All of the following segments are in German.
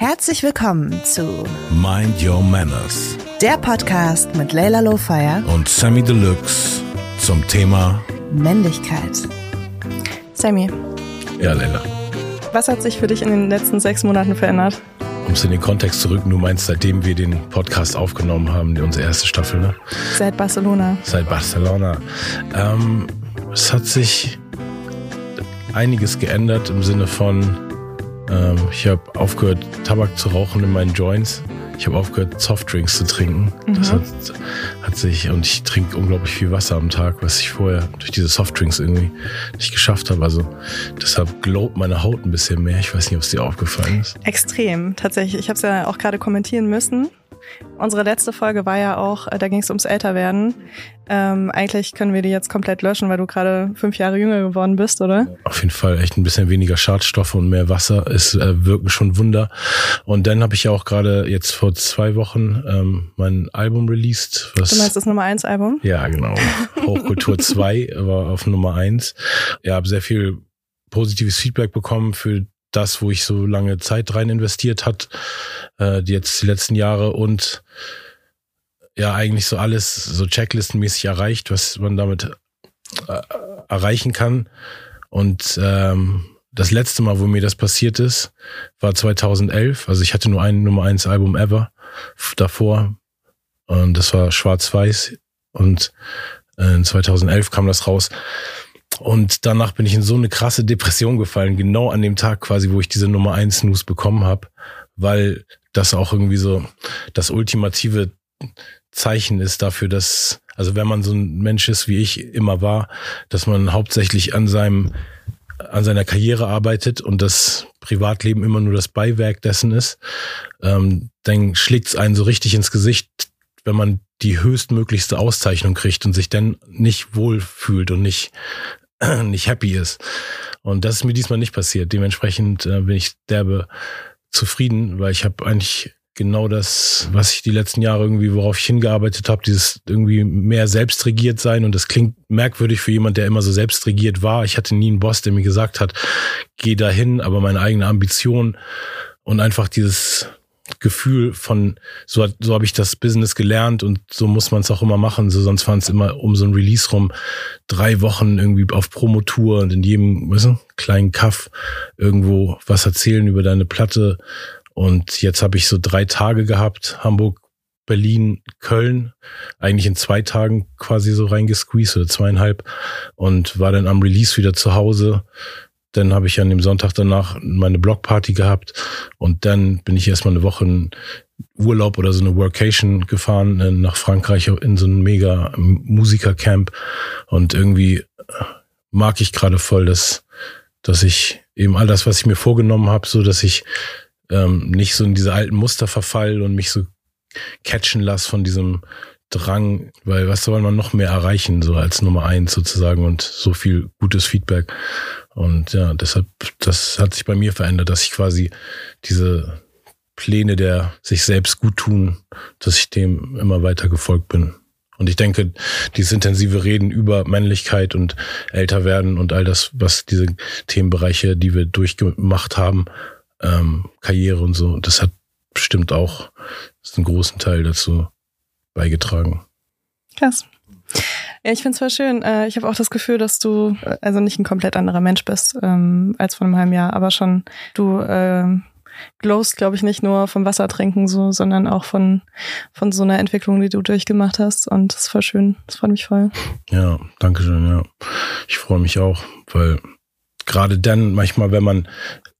Herzlich willkommen zu Mind Your Manners, der Podcast mit Layla Lowfire und Sammy Deluxe zum Thema Männlichkeit. Sammy, Ja, Leila. was hat sich für dich in den letzten sechs Monaten verändert? Um es in den Kontext zurück, du meinst, seitdem wir den Podcast aufgenommen haben, unsere erste Staffel, ne? Seit Barcelona. Seit Barcelona. Ähm, es hat sich einiges geändert im Sinne von, ähm, ich habe aufgehört, Tabak zu rauchen in meinen Joints. Ich habe aufgehört, Softdrinks zu trinken. Das hat, hat sich, und ich trinke unglaublich viel Wasser am Tag, was ich vorher durch diese Softdrinks irgendwie nicht geschafft habe. Also deshalb glowt meine Haut ein bisschen mehr. Ich weiß nicht, ob es dir aufgefallen ist. Extrem, tatsächlich. Ich habe es ja auch gerade kommentieren müssen. Unsere letzte Folge war ja auch, äh, da ging es ums Älterwerden. Ähm, eigentlich können wir die jetzt komplett löschen, weil du gerade fünf Jahre jünger geworden bist, oder? Auf jeden Fall echt ein bisschen weniger Schadstoffe und mehr Wasser ist äh, wirken schon Wunder. Und dann habe ich ja auch gerade jetzt vor zwei Wochen ähm, mein Album released. Was Du meinst das Nummer eins Album? Ja, genau. Hochkultur 2 war auf Nummer eins. Ja, habe sehr viel positives Feedback bekommen für das, wo ich so lange Zeit rein investiert hat, äh, jetzt die letzten Jahre und ja, eigentlich so alles so checklistenmäßig erreicht, was man damit äh, erreichen kann. Und ähm, das letzte Mal, wo mir das passiert ist, war 2011. Also ich hatte nur ein Nummer eins Album ever davor. Und das war Schwarz-Weiß. Und äh, in 2011 kam das raus. Und danach bin ich in so eine krasse Depression gefallen, genau an dem Tag quasi, wo ich diese Nummer eins News bekommen habe, weil das auch irgendwie so das ultimative Zeichen ist dafür, dass, also wenn man so ein Mensch ist, wie ich immer war, dass man hauptsächlich an seinem, an seiner Karriere arbeitet und das Privatleben immer nur das Beiwerk dessen ist, ähm, dann schlägt es einen so richtig ins Gesicht, wenn man die höchstmöglichste Auszeichnung kriegt und sich dann nicht wohl fühlt und nicht, nicht happy ist. Und das ist mir diesmal nicht passiert. Dementsprechend äh, bin ich derbe zufrieden, weil ich habe eigentlich genau das, was ich die letzten Jahre irgendwie, worauf ich hingearbeitet habe, dieses irgendwie mehr selbstregiert sein. Und das klingt merkwürdig für jemand, der immer so selbstregiert war. Ich hatte nie einen Boss, der mir gesagt hat, geh dahin, aber meine eigene Ambition und einfach dieses Gefühl von, so, so habe ich das Business gelernt und so muss man es auch immer machen. So, sonst waren es immer um so ein Release rum drei Wochen irgendwie auf Promotour und in jedem weißt du, kleinen Kaff irgendwo was erzählen über deine Platte. Und jetzt habe ich so drei Tage gehabt, Hamburg, Berlin, Köln, eigentlich in zwei Tagen quasi so reingesqueezed oder zweieinhalb und war dann am Release wieder zu Hause. Dann habe ich an dem Sonntag danach meine Blockparty gehabt und dann bin ich erstmal eine Woche in Urlaub oder so eine Workation gefahren äh, nach Frankreich in so ein mega Musikercamp und irgendwie mag ich gerade voll, dass, dass ich eben all das, was ich mir vorgenommen habe, so dass ich ähm, nicht so in diese alten Muster verfall und mich so catchen lasse von diesem Drang, weil was soll man noch mehr erreichen, so als Nummer eins sozusagen und so viel gutes Feedback. Und ja, deshalb, das hat sich bei mir verändert, dass ich quasi diese Pläne der sich selbst gut tun, dass ich dem immer weiter gefolgt bin. Und ich denke, dieses intensive Reden über Männlichkeit und älter werden und all das, was diese Themenbereiche, die wir durchgemacht haben, ähm, Karriere und so, das hat bestimmt auch einen großen Teil dazu beigetragen. Krass. Ja, ich finde es voll schön. Äh, Ich habe auch das Gefühl, dass du äh, also nicht ein komplett anderer Mensch bist ähm, als vor einem halben Jahr, aber schon du ähm, glowst, glaube ich, nicht nur vom Wasser trinken so, sondern auch von von so einer Entwicklung, die du durchgemacht hast. Und das ist voll schön. Das freut mich voll. Ja, danke schön, ja. Ich freue mich auch, weil gerade dann manchmal, wenn man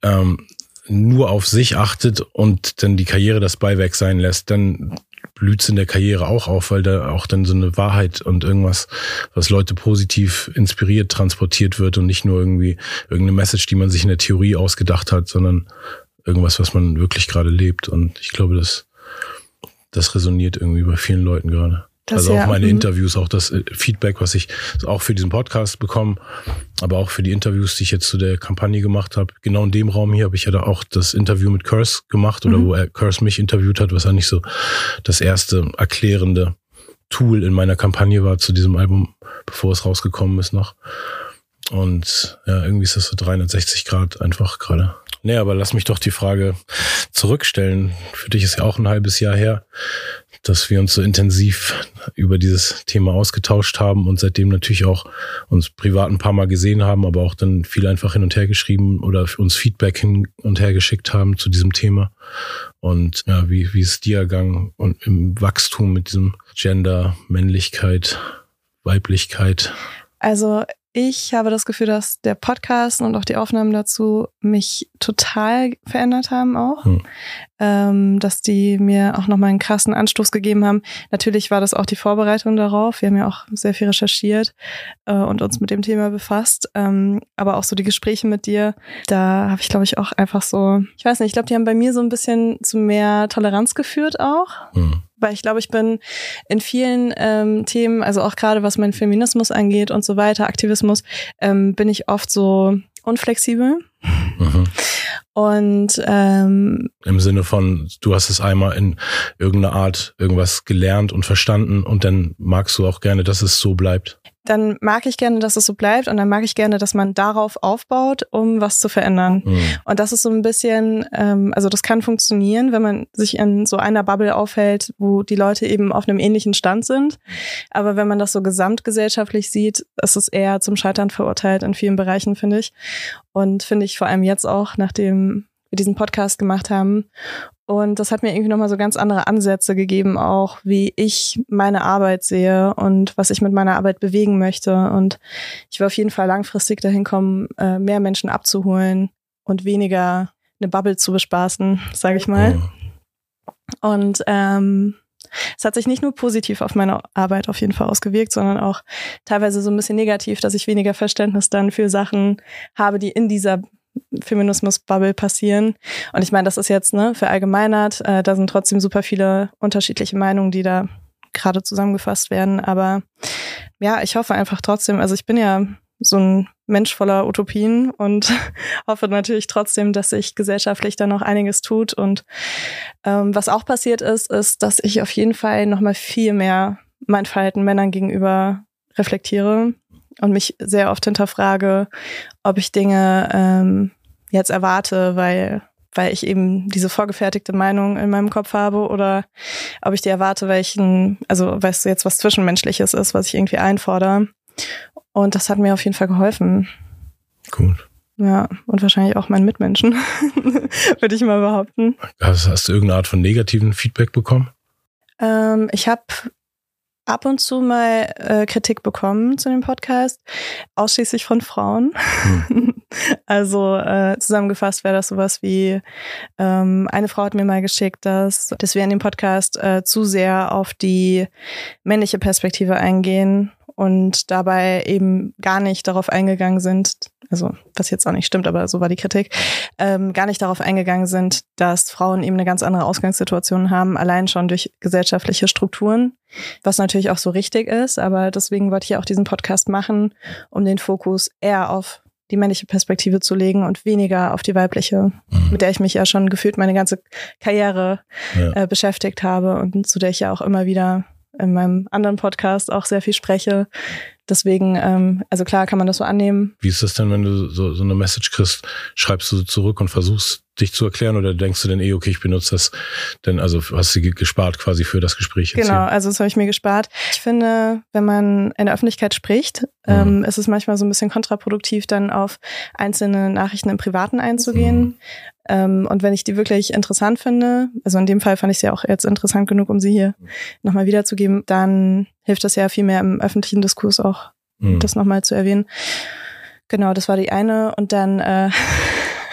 ähm, nur auf sich achtet und dann die Karriere das Beiwerk sein lässt, dann blüht's in der Karriere auch auf, weil da auch dann so eine Wahrheit und irgendwas, was Leute positiv inspiriert, transportiert wird und nicht nur irgendwie irgendeine Message, die man sich in der Theorie ausgedacht hat, sondern irgendwas, was man wirklich gerade lebt. Und ich glaube, das, das resoniert irgendwie bei vielen Leuten gerade. Das also ja, auch meine mhm. Interviews, auch das äh, Feedback, was ich auch für diesen Podcast bekomme, aber auch für die Interviews, die ich jetzt zu der Kampagne gemacht habe. Genau in dem Raum hier habe ich ja da auch das Interview mit Curse gemacht oder Mhm. wo er Curse mich interviewt hat, was eigentlich so das erste erklärende Tool in meiner Kampagne war zu diesem Album, bevor es rausgekommen ist noch. Und ja, irgendwie ist das so 360 Grad einfach gerade. Nee, aber lass mich doch die Frage zurückstellen. Für dich ist ja auch ein halbes Jahr her, dass wir uns so intensiv über dieses Thema ausgetauscht haben und seitdem natürlich auch uns privat ein paar Mal gesehen haben, aber auch dann viel einfach hin und her geschrieben oder uns Feedback hin und her geschickt haben zu diesem Thema. Und ja, wie, wie ist dir ergangen und im Wachstum mit diesem Gender, Männlichkeit, Weiblichkeit? Also ich habe das Gefühl, dass der Podcast und auch die Aufnahmen dazu mich total verändert haben auch. Hm. Ähm, dass die mir auch nochmal einen krassen Anstoß gegeben haben. Natürlich war das auch die Vorbereitung darauf. Wir haben ja auch sehr viel recherchiert äh, und uns mit dem Thema befasst. Ähm, aber auch so die Gespräche mit dir, da habe ich, glaube ich, auch einfach so, ich weiß nicht, ich glaube, die haben bei mir so ein bisschen zu mehr Toleranz geführt auch. Hm weil ich glaube, ich bin in vielen ähm, Themen, also auch gerade was mein Feminismus angeht und so weiter, Aktivismus, ähm, bin ich oft so unflexibel. Mhm. Und ähm, im Sinne von, du hast es einmal in irgendeiner Art irgendwas gelernt und verstanden und dann magst du auch gerne, dass es so bleibt dann mag ich gerne, dass es so bleibt und dann mag ich gerne, dass man darauf aufbaut, um was zu verändern. Mhm. Und das ist so ein bisschen, ähm, also das kann funktionieren, wenn man sich in so einer Bubble aufhält, wo die Leute eben auf einem ähnlichen Stand sind. Aber wenn man das so gesamtgesellschaftlich sieht, ist es eher zum Scheitern verurteilt in vielen Bereichen, finde ich. Und finde ich vor allem jetzt auch, nachdem wir diesen Podcast gemacht haben. Und das hat mir irgendwie nochmal so ganz andere Ansätze gegeben, auch wie ich meine Arbeit sehe und was ich mit meiner Arbeit bewegen möchte. Und ich will auf jeden Fall langfristig dahin kommen, äh, mehr Menschen abzuholen und weniger eine Bubble zu bespaßen, sage ich mal. Und ähm, es hat sich nicht nur positiv auf meine Arbeit auf jeden Fall ausgewirkt, sondern auch teilweise so ein bisschen negativ, dass ich weniger Verständnis dann für Sachen habe, die in dieser Feminismus-Bubble passieren. Und ich meine, das ist jetzt ne, verallgemeinert. Äh, da sind trotzdem super viele unterschiedliche Meinungen, die da gerade zusammengefasst werden. Aber ja, ich hoffe einfach trotzdem, also ich bin ja so ein Mensch voller Utopien und hoffe natürlich trotzdem, dass sich gesellschaftlich da noch einiges tut. Und ähm, was auch passiert ist, ist, dass ich auf jeden Fall nochmal viel mehr mein Verhalten Männern gegenüber reflektiere und mich sehr oft hinterfrage, ob ich Dinge ähm, jetzt erwarte, weil weil ich eben diese vorgefertigte Meinung in meinem Kopf habe oder ob ich die erwarte, weil ich ein, also weil es jetzt was Zwischenmenschliches ist, was ich irgendwie einfordere. Und das hat mir auf jeden Fall geholfen. Gut. Ja, und wahrscheinlich auch meinen Mitmenschen, würde ich mal behaupten. Hast, hast du irgendeine Art von negativen Feedback bekommen? Ähm, ich habe ab und zu mal äh, Kritik bekommen zu dem Podcast, ausschließlich von Frauen. Hm. Also äh, zusammengefasst wäre das sowas wie, ähm, eine Frau hat mir mal geschickt, dass, dass wir in dem Podcast äh, zu sehr auf die männliche Perspektive eingehen und dabei eben gar nicht darauf eingegangen sind, also was jetzt auch nicht stimmt, aber so war die Kritik, ähm, gar nicht darauf eingegangen sind, dass Frauen eben eine ganz andere Ausgangssituation haben, allein schon durch gesellschaftliche Strukturen, was natürlich auch so richtig ist, aber deswegen wollte ich auch diesen Podcast machen, um den Fokus eher auf die männliche Perspektive zu legen und weniger auf die weibliche, mhm. mit der ich mich ja schon gefühlt meine ganze Karriere ja. äh, beschäftigt habe und zu der ich ja auch immer wieder in meinem anderen Podcast auch sehr viel spreche. Deswegen, ähm, also klar kann man das so annehmen. Wie ist das denn, wenn du so, so eine Message kriegst, schreibst du zurück und versuchst dich zu erklären oder denkst du denn eh, okay, ich benutze das, denn also hast du gespart quasi für das Gespräch? Genau, hier? also das habe ich mir gespart. Ich finde, wenn man in der Öffentlichkeit spricht, mhm. ähm, ist es manchmal so ein bisschen kontraproduktiv, dann auf einzelne Nachrichten im Privaten einzugehen. Mhm. Ähm, und wenn ich die wirklich interessant finde, also in dem Fall fand ich sie auch jetzt interessant genug, um sie hier nochmal wiederzugeben, dann hilft das ja viel mehr im öffentlichen Diskurs auch, mhm. das nochmal zu erwähnen. Genau, das war die eine. Und dann äh,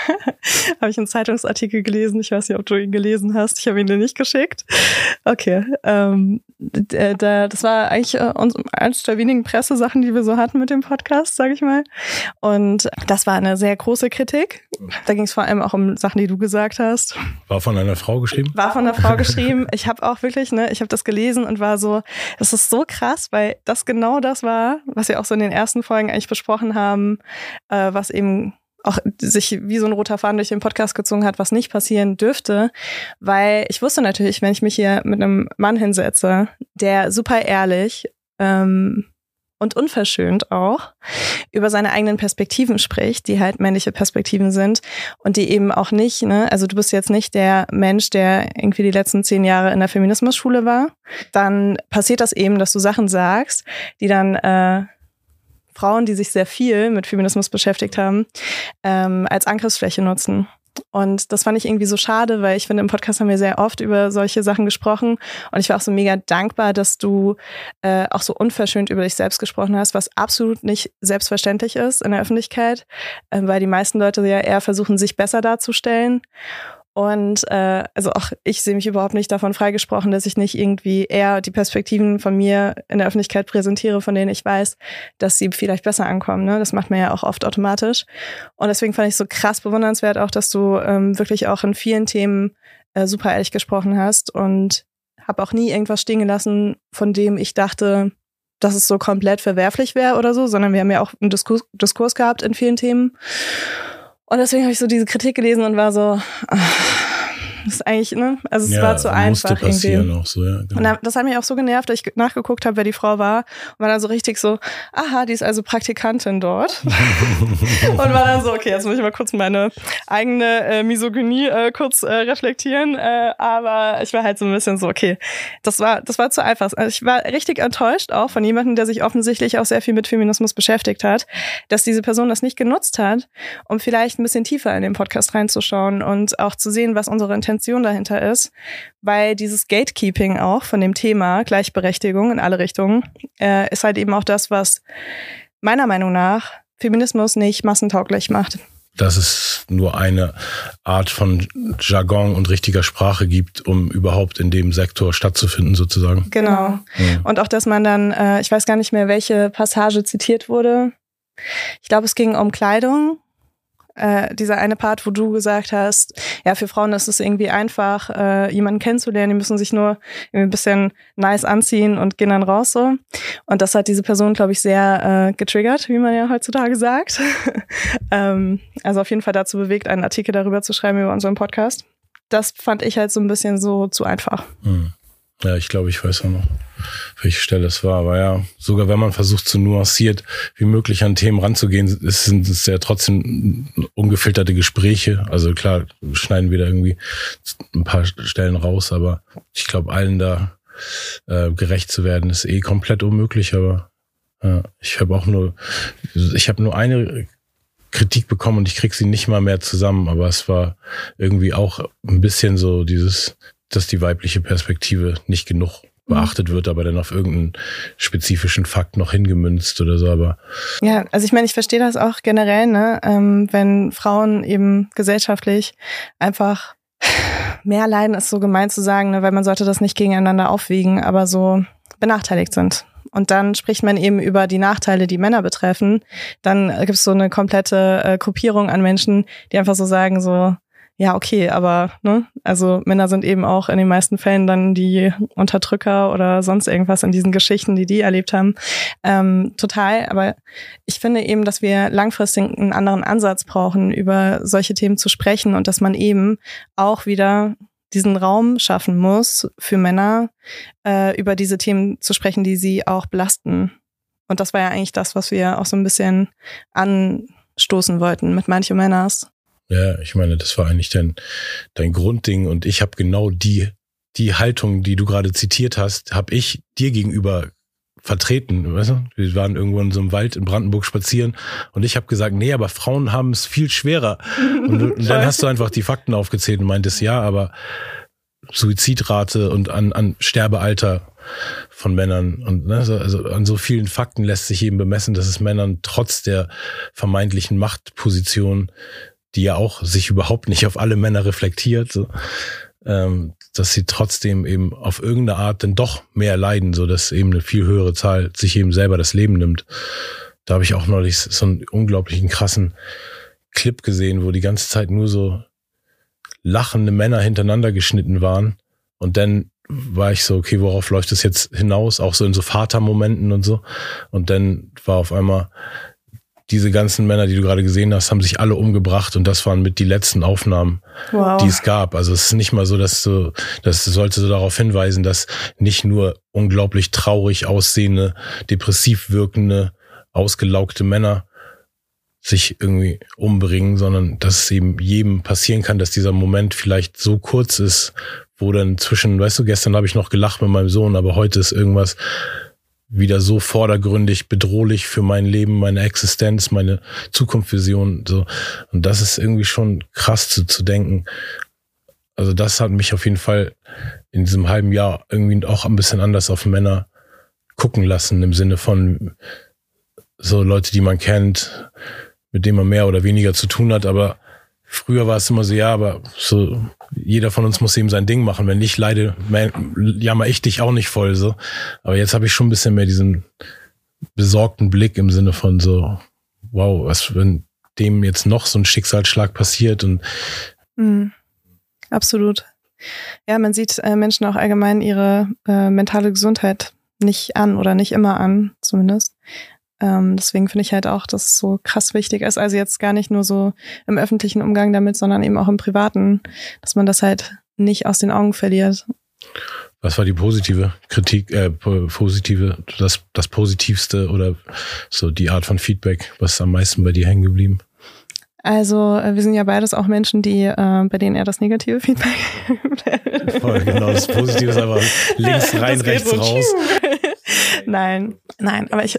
habe ich einen Zeitungsartikel gelesen. Ich weiß nicht, ob du ihn gelesen hast. Ich habe ihn dir nicht geschickt. Okay. Ähm, da, das war eigentlich äh, eines der wenigen Pressesachen, die wir so hatten mit dem Podcast, sage ich mal. Und das war eine sehr große Kritik. Da ging es vor allem auch um Sachen, die du gesagt hast. War von einer Frau geschrieben? War von einer Frau geschrieben. Ich habe auch wirklich, ne, ich habe das gelesen und war so, das ist so krass, weil das genau das war, was wir auch so in den ersten Folgen eigentlich besprochen haben, äh, was eben auch sich wie so ein roter Faden durch den Podcast gezogen hat, was nicht passieren dürfte, weil ich wusste natürlich, wenn ich mich hier mit einem Mann hinsetze, der super ehrlich ähm, und unverschönt auch über seine eigenen Perspektiven spricht, die halt männliche Perspektiven sind und die eben auch nicht, ne, also du bist jetzt nicht der Mensch, der irgendwie die letzten zehn Jahre in der Feminismusschule war, dann passiert das eben, dass du Sachen sagst, die dann äh, Frauen, die sich sehr viel mit Feminismus beschäftigt haben, ähm, als Angriffsfläche nutzen. Und das fand ich irgendwie so schade, weil ich finde, im Podcast haben wir sehr oft über solche Sachen gesprochen. Und ich war auch so mega dankbar, dass du äh, auch so unverschönt über dich selbst gesprochen hast, was absolut nicht selbstverständlich ist in der Öffentlichkeit, äh, weil die meisten Leute ja eher versuchen, sich besser darzustellen. Und äh, also auch ich sehe mich überhaupt nicht davon freigesprochen, dass ich nicht irgendwie eher die Perspektiven von mir in der Öffentlichkeit präsentiere, von denen ich weiß, dass sie vielleicht besser ankommen. Ne? Das macht man ja auch oft automatisch. Und deswegen fand ich so krass bewundernswert auch, dass du ähm, wirklich auch in vielen Themen äh, super ehrlich gesprochen hast und habe auch nie irgendwas stehen gelassen, von dem ich dachte, dass es so komplett verwerflich wäre oder so, sondern wir haben ja auch einen Diskurs, Diskurs gehabt in vielen Themen. Und deswegen habe ich so diese Kritik gelesen und war so, ach, das ist eigentlich, ne? Also es ja, war zu einfach irgendwie. Auch so, ja, genau. Und das hat mich auch so genervt, dass ich nachgeguckt habe, wer die Frau war. Und war dann so richtig so, aha, die ist also Praktikantin dort. und war dann so, okay, jetzt muss ich mal kurz meine eigene äh, Misogynie äh, kurz äh, reflektieren. Äh, aber ich war halt so ein bisschen so, okay, das war, das war zu einfach. Also ich war richtig enttäuscht auch von jemandem, der sich offensichtlich auch sehr viel mit Feminismus beschäftigt hat, dass diese Person das nicht genutzt hat, um vielleicht ein bisschen tiefer in den Podcast reinzuschauen und auch zu sehen, was unsere Intention Intention dahinter ist, weil dieses Gatekeeping auch von dem Thema Gleichberechtigung in alle Richtungen äh, ist halt eben auch das, was meiner Meinung nach Feminismus nicht massentauglich macht. Dass es nur eine Art von Jargon und richtiger Sprache gibt, um überhaupt in dem Sektor stattzufinden, sozusagen. Genau. Mhm. Und auch, dass man dann, äh, ich weiß gar nicht mehr, welche Passage zitiert wurde. Ich glaube, es ging um Kleidung äh, dieser eine Part, wo du gesagt hast, ja, für Frauen ist es irgendwie einfach, äh, jemanden kennenzulernen, die müssen sich nur ein bisschen nice anziehen und gehen dann raus so. Und das hat diese Person, glaube ich, sehr äh, getriggert, wie man ja heutzutage sagt. ähm, also auf jeden Fall dazu bewegt, einen Artikel darüber zu schreiben über unseren Podcast. Das fand ich halt so ein bisschen so zu einfach. Hm. Ja, ich glaube, ich weiß auch noch, welche Stelle es war. Aber ja, sogar wenn man versucht, so nuanciert wie möglich an Themen ranzugehen, sind es ja trotzdem ungefilterte Gespräche. Also klar, schneiden wir da irgendwie ein paar Stellen raus, aber ich glaube, allen da äh, gerecht zu werden, ist eh komplett unmöglich. Aber ja, ich habe auch nur, ich habe nur eine Kritik bekommen und ich krieg sie nicht mal mehr zusammen, aber es war irgendwie auch ein bisschen so dieses dass die weibliche Perspektive nicht genug beachtet wird, aber dann auf irgendeinen spezifischen Fakt noch hingemünzt oder so. Aber ja, also ich meine, ich verstehe das auch generell, ne, ähm, wenn Frauen eben gesellschaftlich einfach mehr leiden, ist so gemein zu sagen, ne, weil man sollte das nicht gegeneinander aufwiegen, aber so benachteiligt sind. Und dann spricht man eben über die Nachteile, die Männer betreffen. Dann gibt es so eine komplette äh, Gruppierung an Menschen, die einfach so sagen, so, ja, okay, aber ne, also Männer sind eben auch in den meisten Fällen dann die Unterdrücker oder sonst irgendwas in diesen Geschichten, die die erlebt haben. Ähm, total, aber ich finde eben, dass wir langfristig einen anderen Ansatz brauchen, über solche Themen zu sprechen und dass man eben auch wieder diesen Raum schaffen muss für Männer, äh, über diese Themen zu sprechen, die sie auch belasten. Und das war ja eigentlich das, was wir auch so ein bisschen anstoßen wollten mit manche Männers. Ja, ich meine, das war eigentlich dein, dein Grundding und ich habe genau die, die Haltung, die du gerade zitiert hast, habe ich dir gegenüber vertreten. Weißt du? Wir waren irgendwo in so einem Wald in Brandenburg spazieren und ich habe gesagt, nee, aber Frauen haben es viel schwerer. Und, und dann hast du einfach die Fakten aufgezählt und meintest, ja, aber Suizidrate und an, an Sterbealter von Männern und ne, also an so vielen Fakten lässt sich eben bemessen, dass es Männern trotz der vermeintlichen Machtposition die ja auch sich überhaupt nicht auf alle Männer reflektiert, so, ähm, dass sie trotzdem eben auf irgendeine Art dann doch mehr leiden, so dass eben eine viel höhere Zahl sich eben selber das Leben nimmt. Da habe ich auch neulich so einen unglaublichen krassen Clip gesehen, wo die ganze Zeit nur so lachende Männer hintereinander geschnitten waren. Und dann war ich so, okay, worauf läuft es jetzt hinaus? Auch so in so Vatermomenten und so. Und dann war auf einmal diese ganzen Männer, die du gerade gesehen hast, haben sich alle umgebracht und das waren mit die letzten Aufnahmen, wow. die es gab. Also es ist nicht mal so, dass du, das sollte so darauf hinweisen, dass nicht nur unglaublich traurig aussehende, depressiv wirkende, ausgelaugte Männer sich irgendwie umbringen, sondern dass es eben jedem passieren kann, dass dieser Moment vielleicht so kurz ist, wo dann zwischen, weißt du, gestern habe ich noch gelacht mit meinem Sohn, aber heute ist irgendwas wieder so vordergründig bedrohlich für mein Leben, meine Existenz, meine Zukunftsvision. So. Und das ist irgendwie schon krass zu, zu denken. Also das hat mich auf jeden Fall in diesem halben Jahr irgendwie auch ein bisschen anders auf Männer gucken lassen, im Sinne von so Leute, die man kennt, mit denen man mehr oder weniger zu tun hat, aber früher war es immer so, ja, aber so jeder von uns muss eben sein Ding machen. Wenn ich leide, jammer ich dich auch nicht voll so. Aber jetzt habe ich schon ein bisschen mehr diesen besorgten Blick im Sinne von so, wow, was wenn dem jetzt noch so ein Schicksalsschlag passiert und mhm. absolut. Ja, man sieht äh, Menschen auch allgemein ihre äh, mentale Gesundheit nicht an oder nicht immer an, zumindest. Ähm, deswegen finde ich halt auch, dass es so krass wichtig ist. Also jetzt gar nicht nur so im öffentlichen Umgang damit, sondern eben auch im privaten, dass man das halt nicht aus den Augen verliert. Was war die positive Kritik, äh, positive, das, das Positivste oder so die Art von Feedback, was ist am meisten bei dir hängen geblieben? Also äh, wir sind ja beides auch Menschen, die äh, bei denen eher das negative Feedback. Voll, genau, das Positive ist einfach links rein, rechts raus. nein, nein, aber ich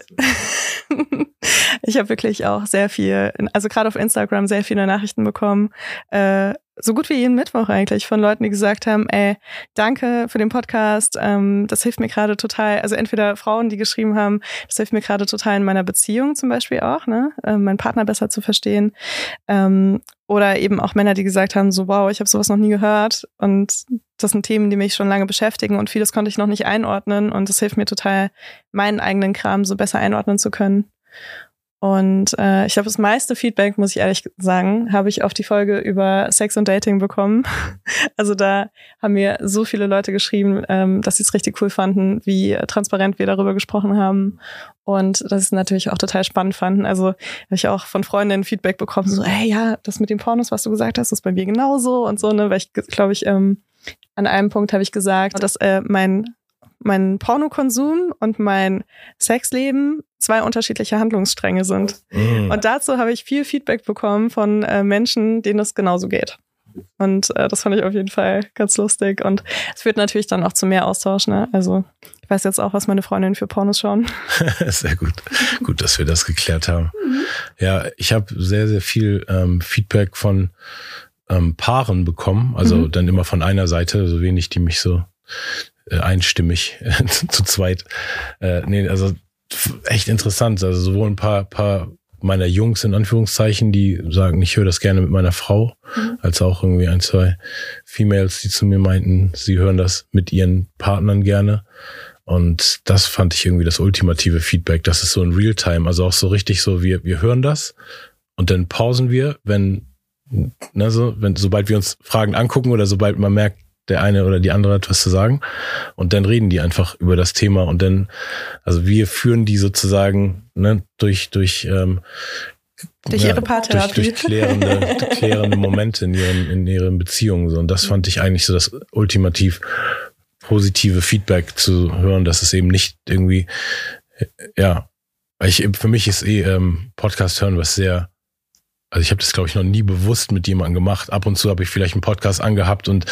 ich habe wirklich auch sehr viel, also gerade auf Instagram sehr viele Nachrichten bekommen, äh, so gut wie jeden Mittwoch eigentlich von Leuten, die gesagt haben, ey, danke für den Podcast, ähm, das hilft mir gerade total. Also entweder Frauen, die geschrieben haben, das hilft mir gerade total in meiner Beziehung zum Beispiel auch, ne, äh, meinen Partner besser zu verstehen. Ähm, oder eben auch Männer, die gesagt haben, so wow, ich habe sowas noch nie gehört und das sind Themen, die mich schon lange beschäftigen und vieles konnte ich noch nicht einordnen und das hilft mir total, meinen eigenen Kram so besser einordnen zu können. Und äh, ich glaube, das meiste Feedback, muss ich ehrlich sagen, habe ich auf die Folge über Sex und Dating bekommen. Also da haben mir so viele Leute geschrieben, ähm, dass sie es richtig cool fanden, wie transparent wir darüber gesprochen haben. Und dass sie es natürlich auch total spannend fanden. Also habe ich auch von Freundinnen Feedback bekommen, so, hey, ja, das mit den Pornos, was du gesagt hast, ist bei mir genauso und so, ne? Weil ich, glaube ich, ähm, an einem Punkt habe ich gesagt, dass äh, mein mein Pornokonsum und mein Sexleben zwei unterschiedliche Handlungsstränge sind. Mhm. Und dazu habe ich viel Feedback bekommen von äh, Menschen, denen es genauso geht. Und äh, das fand ich auf jeden Fall ganz lustig. Und es führt natürlich dann auch zu mehr Austausch. Ne? Also ich weiß jetzt auch, was meine Freundinnen für Pornos schauen. sehr gut. Gut, dass wir das geklärt haben. Mhm. Ja, ich habe sehr, sehr viel ähm, Feedback von ähm, Paaren bekommen. Also mhm. dann immer von einer Seite, so wenig, die mich so äh, einstimmig zu zweit. Äh, nee, also echt interessant. Also sowohl ein paar, paar meiner Jungs in Anführungszeichen, die sagen, ich höre das gerne mit meiner Frau, mhm. als auch irgendwie ein, zwei Females, die zu mir meinten, sie hören das mit ihren Partnern gerne. Und das fand ich irgendwie das ultimative Feedback. Das ist so in Realtime, also auch so richtig so, wir, wir hören das und dann pausen wir, wenn, ne, so, wenn, sobald wir uns Fragen angucken oder sobald man merkt, der eine oder die andere hat was zu sagen. Und dann reden die einfach über das Thema und dann, also wir führen die sozusagen ne, durch, durch ähm, durch ja, ihre Paartherapie. Durch, durch klärende, klärende Momente in ihren, in ihren Beziehungen. So. Und das fand ich eigentlich so das ultimativ positive Feedback zu hören, dass es eben nicht irgendwie, ja, ich, für mich ist eh ähm, Podcast hören was sehr also ich habe das, glaube ich, noch nie bewusst mit jemandem gemacht. Ab und zu habe ich vielleicht einen Podcast angehabt und,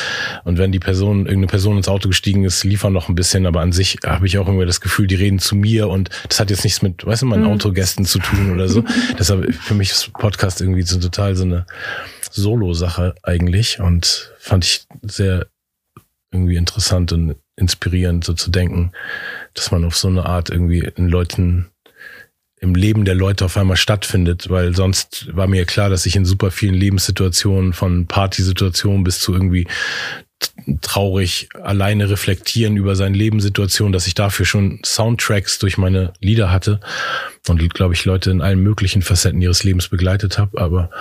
und wenn die Person, irgendeine Person ins Auto gestiegen ist, liefern noch ein bisschen, aber an sich habe ich auch irgendwie das Gefühl, die reden zu mir und das hat jetzt nichts mit, weißt du, meinen mhm. Autogästen zu tun oder so. Deshalb für mich ist Podcast irgendwie so total so eine Solo-Sache eigentlich und fand ich sehr irgendwie interessant und inspirierend, so zu denken, dass man auf so eine Art irgendwie in Leuten im Leben der Leute auf einmal stattfindet, weil sonst war mir klar, dass ich in super vielen Lebenssituationen, von Partysituationen bis zu irgendwie traurig alleine reflektieren über seine Lebenssituation, dass ich dafür schon Soundtracks durch meine Lieder hatte und glaube ich Leute in allen möglichen Facetten ihres Lebens begleitet habe, aber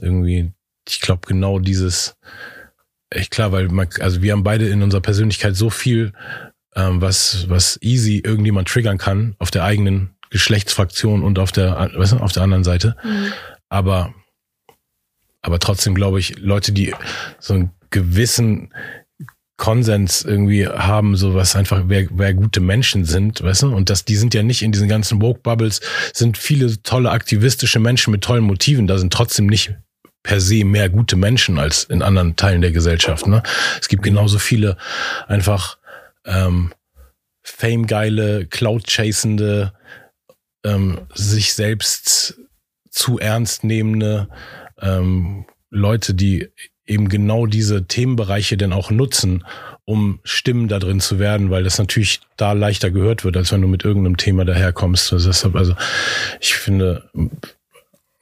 irgendwie ich glaube genau dieses echt klar, weil man, also wir haben beide in unserer Persönlichkeit so viel ähm, was was easy irgendjemand triggern kann auf der eigenen Geschlechtsfraktion und auf der, weißt du, auf der anderen Seite. Mhm. Aber, aber trotzdem glaube ich, Leute, die so einen gewissen Konsens irgendwie haben, so was einfach, wer, wer gute Menschen sind, weißt du? Und dass die sind ja nicht in diesen ganzen Woke-Bubbles, sind viele tolle aktivistische Menschen mit tollen Motiven, da sind trotzdem nicht per se mehr gute Menschen als in anderen Teilen der Gesellschaft. Ne? Es gibt genauso viele einfach ähm, Fame-geile, Cloud-chasende, ähm, sich selbst zu ernst nehmende ähm, Leute, die eben genau diese Themenbereiche denn auch nutzen, um Stimmen da drin zu werden, weil das natürlich da leichter gehört wird, als wenn du mit irgendeinem Thema daherkommst. Deshalb, also ich finde,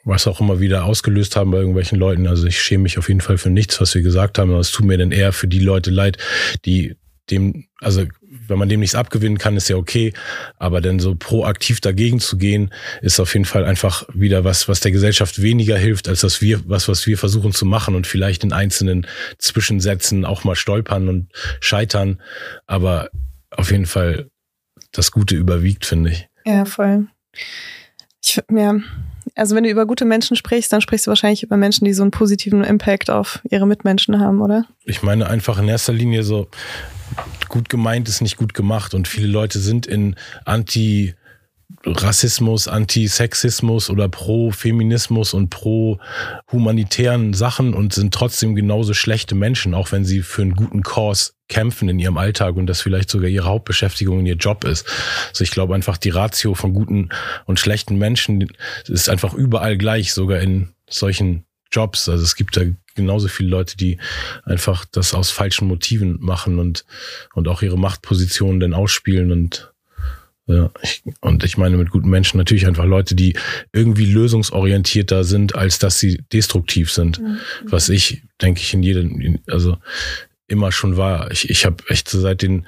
was auch immer wieder ausgelöst haben bei irgendwelchen Leuten, also ich schäme mich auf jeden Fall für nichts, was wir gesagt haben, aber es tut mir denn eher für die Leute leid, die dem, also wenn man dem nichts abgewinnen kann, ist ja okay. Aber dann so proaktiv dagegen zu gehen, ist auf jeden Fall einfach wieder was, was der Gesellschaft weniger hilft, als das wir, was, was wir versuchen zu machen und vielleicht in einzelnen Zwischensätzen auch mal stolpern und scheitern. Aber auf jeden Fall das Gute überwiegt, finde ich. Ja, voll. Ich, ja, also wenn du über gute Menschen sprichst, dann sprichst du wahrscheinlich über Menschen, die so einen positiven Impact auf ihre Mitmenschen haben, oder? Ich meine einfach in erster Linie so, gut gemeint ist nicht gut gemacht und viele Leute sind in Anti- Rassismus, Antisexismus oder pro-Feminismus und pro-humanitären Sachen und sind trotzdem genauso schlechte Menschen, auch wenn sie für einen guten Kurs kämpfen in ihrem Alltag und das vielleicht sogar ihre Hauptbeschäftigung in ihr Job ist. Also ich glaube einfach, die Ratio von guten und schlechten Menschen ist einfach überall gleich, sogar in solchen Jobs. Also es gibt da genauso viele Leute, die einfach das aus falschen Motiven machen und, und auch ihre Machtpositionen dann ausspielen und ja, ich, und ich meine mit guten Menschen natürlich einfach Leute, die irgendwie lösungsorientierter sind, als dass sie destruktiv sind. Mhm. Was ich, denke ich, in jedem, also immer schon war. Ich, ich habe echt seit den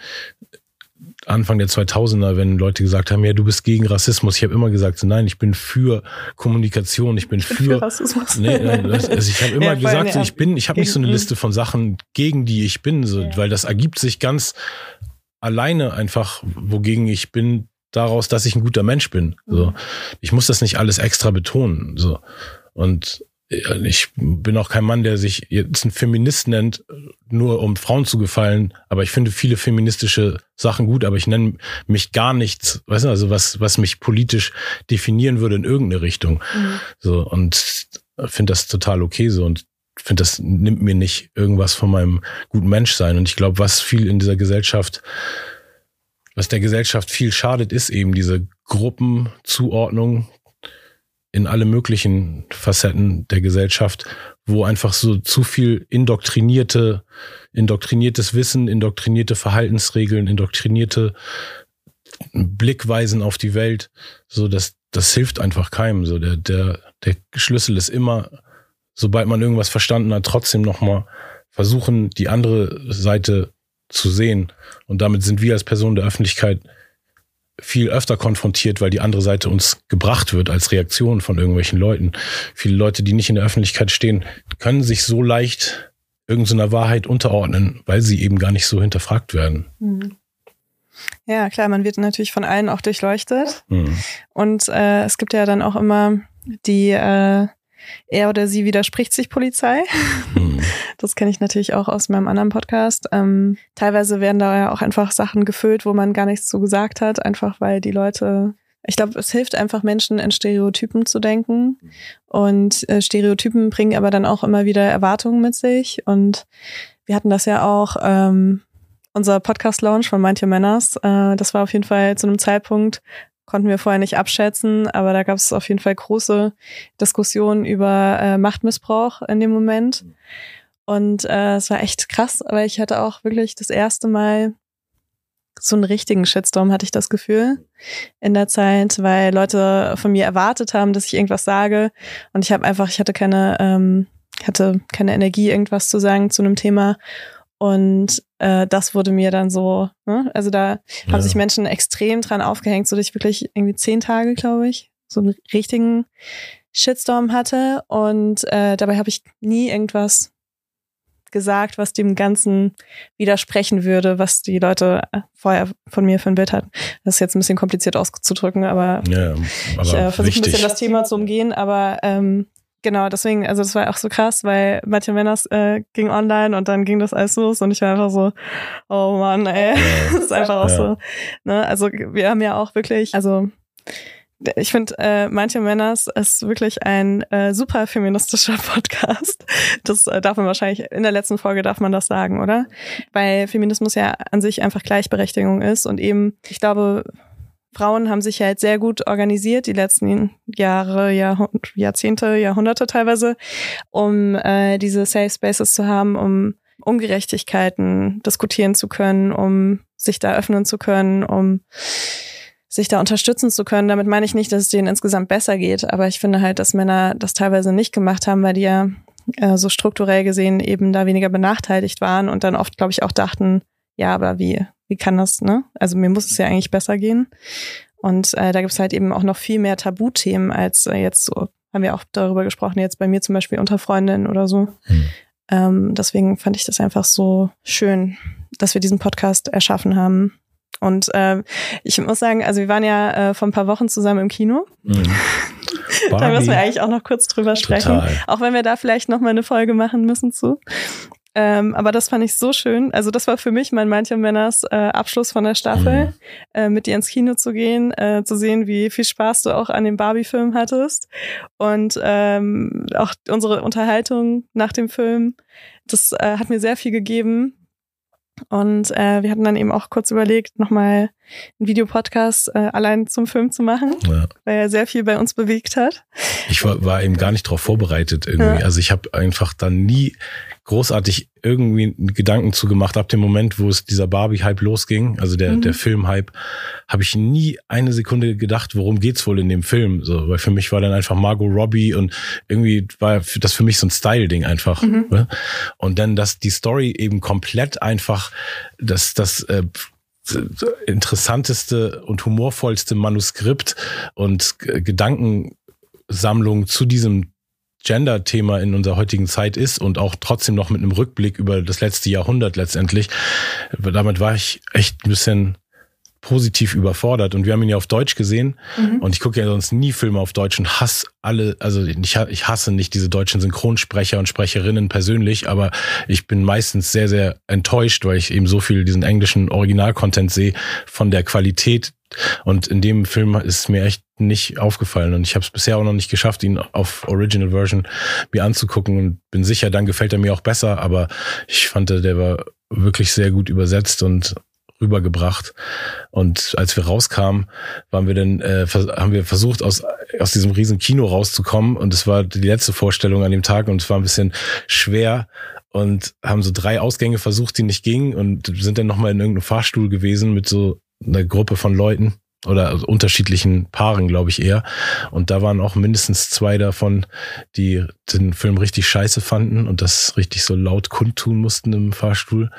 Anfang der 2000er, wenn Leute gesagt haben, ja, du bist gegen Rassismus. Ich habe immer gesagt, nein, ich bin für Kommunikation, ich bin, ich bin für, für, Rassismus. Nee, also ich habe immer ja, gesagt, ich bin, ich habe nicht so eine Liste von Sachen, gegen die ich bin, so, ja. weil das ergibt sich ganz alleine einfach, wogegen ich bin, daraus, dass ich ein guter Mensch bin. So, mhm. ich muss das nicht alles extra betonen. So und ich bin auch kein Mann, der sich jetzt ein Feminist nennt, nur um Frauen zu gefallen. Aber ich finde viele feministische Sachen gut, aber ich nenne mich gar nichts, weißt du, also was, was mich politisch definieren würde in irgendeine Richtung. Mhm. So, und finde das total okay so und finde, das nimmt mir nicht irgendwas von meinem guten Menschsein. Und ich glaube, was viel in dieser Gesellschaft, was der Gesellschaft viel schadet, ist eben diese Gruppenzuordnung, in alle möglichen Facetten der Gesellschaft, wo einfach so zu viel indoktrinierte, indoktriniertes Wissen, indoktrinierte Verhaltensregeln, indoktrinierte Blickweisen auf die Welt, so dass das hilft einfach keinem. So der der der Schlüssel ist immer, sobald man irgendwas verstanden hat, trotzdem nochmal versuchen, die andere Seite zu sehen. Und damit sind wir als Person der Öffentlichkeit viel öfter konfrontiert, weil die andere Seite uns gebracht wird als Reaktion von irgendwelchen Leuten. Viele Leute, die nicht in der Öffentlichkeit stehen, können sich so leicht irgendeiner Wahrheit unterordnen, weil sie eben gar nicht so hinterfragt werden. Mhm. Ja, klar, man wird natürlich von allen auch durchleuchtet. Mhm. Und äh, es gibt ja dann auch immer die äh, er oder sie widerspricht sich Polizei. Hm. Das kenne ich natürlich auch aus meinem anderen Podcast. Ähm, teilweise werden da ja auch einfach Sachen gefüllt, wo man gar nichts zu gesagt hat, einfach weil die Leute ich glaube, es hilft einfach Menschen in Stereotypen zu denken. Und äh, Stereotypen bringen aber dann auch immer wieder Erwartungen mit sich. Und wir hatten das ja auch, ähm, unser Podcast-Launch von Manche Männers. Äh, das war auf jeden Fall zu einem Zeitpunkt, konnten wir vorher nicht abschätzen, aber da gab es auf jeden Fall große Diskussionen über äh, Machtmissbrauch in dem Moment. Und äh, es war echt krass, weil ich hatte auch wirklich das erste Mal so einen richtigen Shitstorm, hatte ich das Gefühl, in der Zeit, weil Leute von mir erwartet haben, dass ich irgendwas sage. Und ich habe einfach, ich hatte keine, ähm, hatte keine Energie, irgendwas zu sagen zu einem Thema. Und äh, das wurde mir dann so, ne? also da ja. haben sich Menschen extrem dran aufgehängt, so dass ich wirklich irgendwie zehn Tage, glaube ich, so einen richtigen Shitstorm hatte. Und äh, dabei habe ich nie irgendwas gesagt, was dem Ganzen widersprechen würde, was die Leute vorher von mir für ein Bild hatten. Das ist jetzt ein bisschen kompliziert auszudrücken, aber, Ja, aber ich äh, versuche ein bisschen das Thema zu umgehen, aber ähm, genau, deswegen, also das war auch so krass, weil Martin Männers äh, ging online und dann ging das alles los und ich war einfach so, oh Mann, ey, das ist einfach auch Ja. so. Ne? Also wir haben ja auch wirklich, also ich finde, äh, manche Männers ist wirklich ein äh, super feministischer Podcast. Das äh, darf man wahrscheinlich, in der letzten Folge darf man das sagen, oder? Weil Feminismus ja an sich einfach Gleichberechtigung ist und eben, ich glaube, Frauen haben sich halt sehr gut organisiert, die letzten Jahre, Jahrhund Jahrzehnte, Jahrhunderte teilweise, um äh, diese Safe Spaces zu haben, um Ungerechtigkeiten diskutieren zu können, um sich da öffnen zu können, um sich da unterstützen zu können. Damit meine ich nicht, dass es denen insgesamt besser geht, aber ich finde halt, dass Männer das teilweise nicht gemacht haben, weil die ja äh, so strukturell gesehen eben da weniger benachteiligt waren und dann oft, glaube ich, auch dachten, ja, aber wie, wie kann das, ne? Also mir muss es ja eigentlich besser gehen. Und äh, da gibt es halt eben auch noch viel mehr Tabuthemen als äh, jetzt so, haben wir auch darüber gesprochen, jetzt bei mir zum Beispiel unter Freundinnen oder so. Hm. Ähm, deswegen fand ich das einfach so schön, dass wir diesen Podcast erschaffen haben. Und äh, ich muss sagen, also wir waren ja äh, vor ein paar Wochen zusammen im Kino. Mhm. Da müssen wir eigentlich auch noch kurz drüber sprechen. total. Auch wenn wir da vielleicht noch mal eine Folge machen müssen zu. Ähm, aber das fand ich so schön. Also das war für mich mein manche Männers äh, Abschluss von der Staffel, Mhm. äh, mit dir ins Kino zu gehen, äh, zu sehen, wie viel Spaß du auch an dem Barbie-Film hattest und ähm, auch unsere Unterhaltung nach dem Film. Das äh, hat mir sehr viel gegeben. Und äh, wir hatten dann eben auch kurz überlegt, nochmal einen Videopodcast äh, allein zum Film zu machen, Ja. weil er sehr viel bei uns bewegt hat. Ich war, war eben gar nicht darauf vorbereitet irgendwie. Ja. Also ich habe einfach dann nie großartig irgendwie Gedanken zu gemacht. Ab dem Moment, wo es dieser Barbie-Hype losging, also der, Mhm. der Film-Hype, habe ich nie eine Sekunde gedacht, worum geht's wohl in dem Film. So, weil für mich war dann einfach Margot Robbie und irgendwie war das für mich so ein Style-Ding einfach. Mhm. Ne? Und dann, dass die Story eben komplett einfach das, das äh, interessanteste und humorvollste Manuskript und Gedankensammlung zu diesem Gender-Thema in unserer heutigen Zeit ist und auch trotzdem noch mit einem Rückblick über das letzte Jahrhundert letztendlich. Damit war ich echt ein bisschen positiv überfordert. Und wir haben ihn ja auf Deutsch gesehen. Mhm. und ich gucke ja sonst nie Filme auf Deutsch und hasse alle, also ich, ich hasse nicht diese deutschen Synchronsprecher und Sprecherinnen persönlich, aber ich bin meistens sehr, sehr enttäuscht, weil ich eben so viel diesen englischen Original-Content sehe von der Qualität. Und in dem Film ist mir echt nicht aufgefallen. Und ich habe es bisher auch noch nicht geschafft, ihn auf Original Version mir anzugucken. Und bin sicher, dann gefällt er mir auch besser, aber ich fand, der war wirklich sehr gut übersetzt und rübergebracht. Und als wir rauskamen, waren wir dann, äh, haben wir versucht, aus, aus diesem riesen Kino rauszukommen. Und es war die letzte Vorstellung an dem Tag und es war ein bisschen schwer und haben so drei Ausgänge versucht, die nicht gingen und sind dann nochmal in irgendeinem Fahrstuhl gewesen mit so einer Gruppe von Leuten oder also unterschiedlichen Paaren, glaube ich eher. Und da waren auch mindestens zwei davon, die den Film richtig scheiße fanden und das richtig so laut kundtun mussten im Fahrstuhl.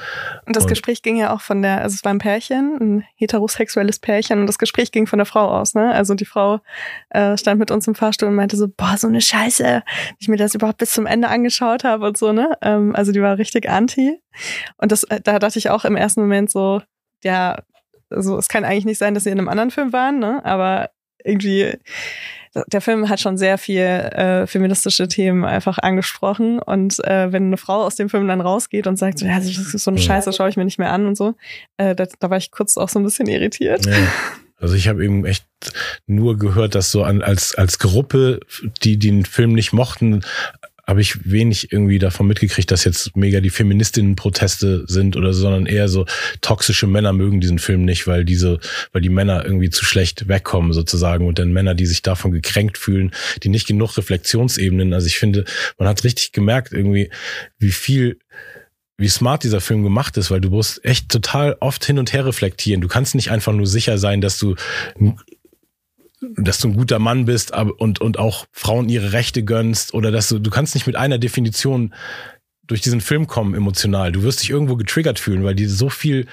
Und das Und- Gespräch ging ja auch von der, also es war ein Pärchen, ein heterosexuelles Pärchen und das Gespräch ging von der Frau aus, ne? Also die Frau äh, stand mit uns im Fahrstuhl und meinte so, boah, so eine Scheiße, dass ich mir das überhaupt bis zum Ende angeschaut habe und so, ne? Ähm, also die war richtig anti. Und das, äh, da dachte ich auch im ersten Moment so, ja, also es kann eigentlich nicht sein, dass sie in einem anderen Film waren, ne? Aber irgendwie der Film hat schon sehr viel äh, feministische Themen einfach angesprochen und äh, wenn eine Frau aus dem Film dann rausgeht und sagt, ja, das ist so eine. Scheiße, schaue ich mir nicht mehr an und so, äh, da, da war ich kurz auch so ein bisschen irritiert. Ja. Also ich habe eben echt nur gehört, dass so an, als, als Gruppe, die die den Film nicht mochten, habe ich wenig irgendwie davon mitgekriegt, dass jetzt mega die Feministinnen-Proteste sind oder so, sondern eher so toxische Männer mögen diesen Film nicht, weil diese, weil die Männer irgendwie zu schlecht wegkommen sozusagen und dann Männer, die sich davon gekränkt fühlen, die nicht genug Reflexionsebenen. Also ich finde, man hat richtig gemerkt irgendwie, wie viel wie smart dieser Film gemacht ist, weil du musst echt total oft hin und her reflektieren. Du kannst nicht einfach nur sicher sein, dass du dass du ein guter Mann bist und, und auch Frauen ihre Rechte gönnst oder dass du, du kannst nicht mit einer Definition durch diesen Film kommen emotional. Du wirst dich irgendwo getriggert fühlen, weil die so viel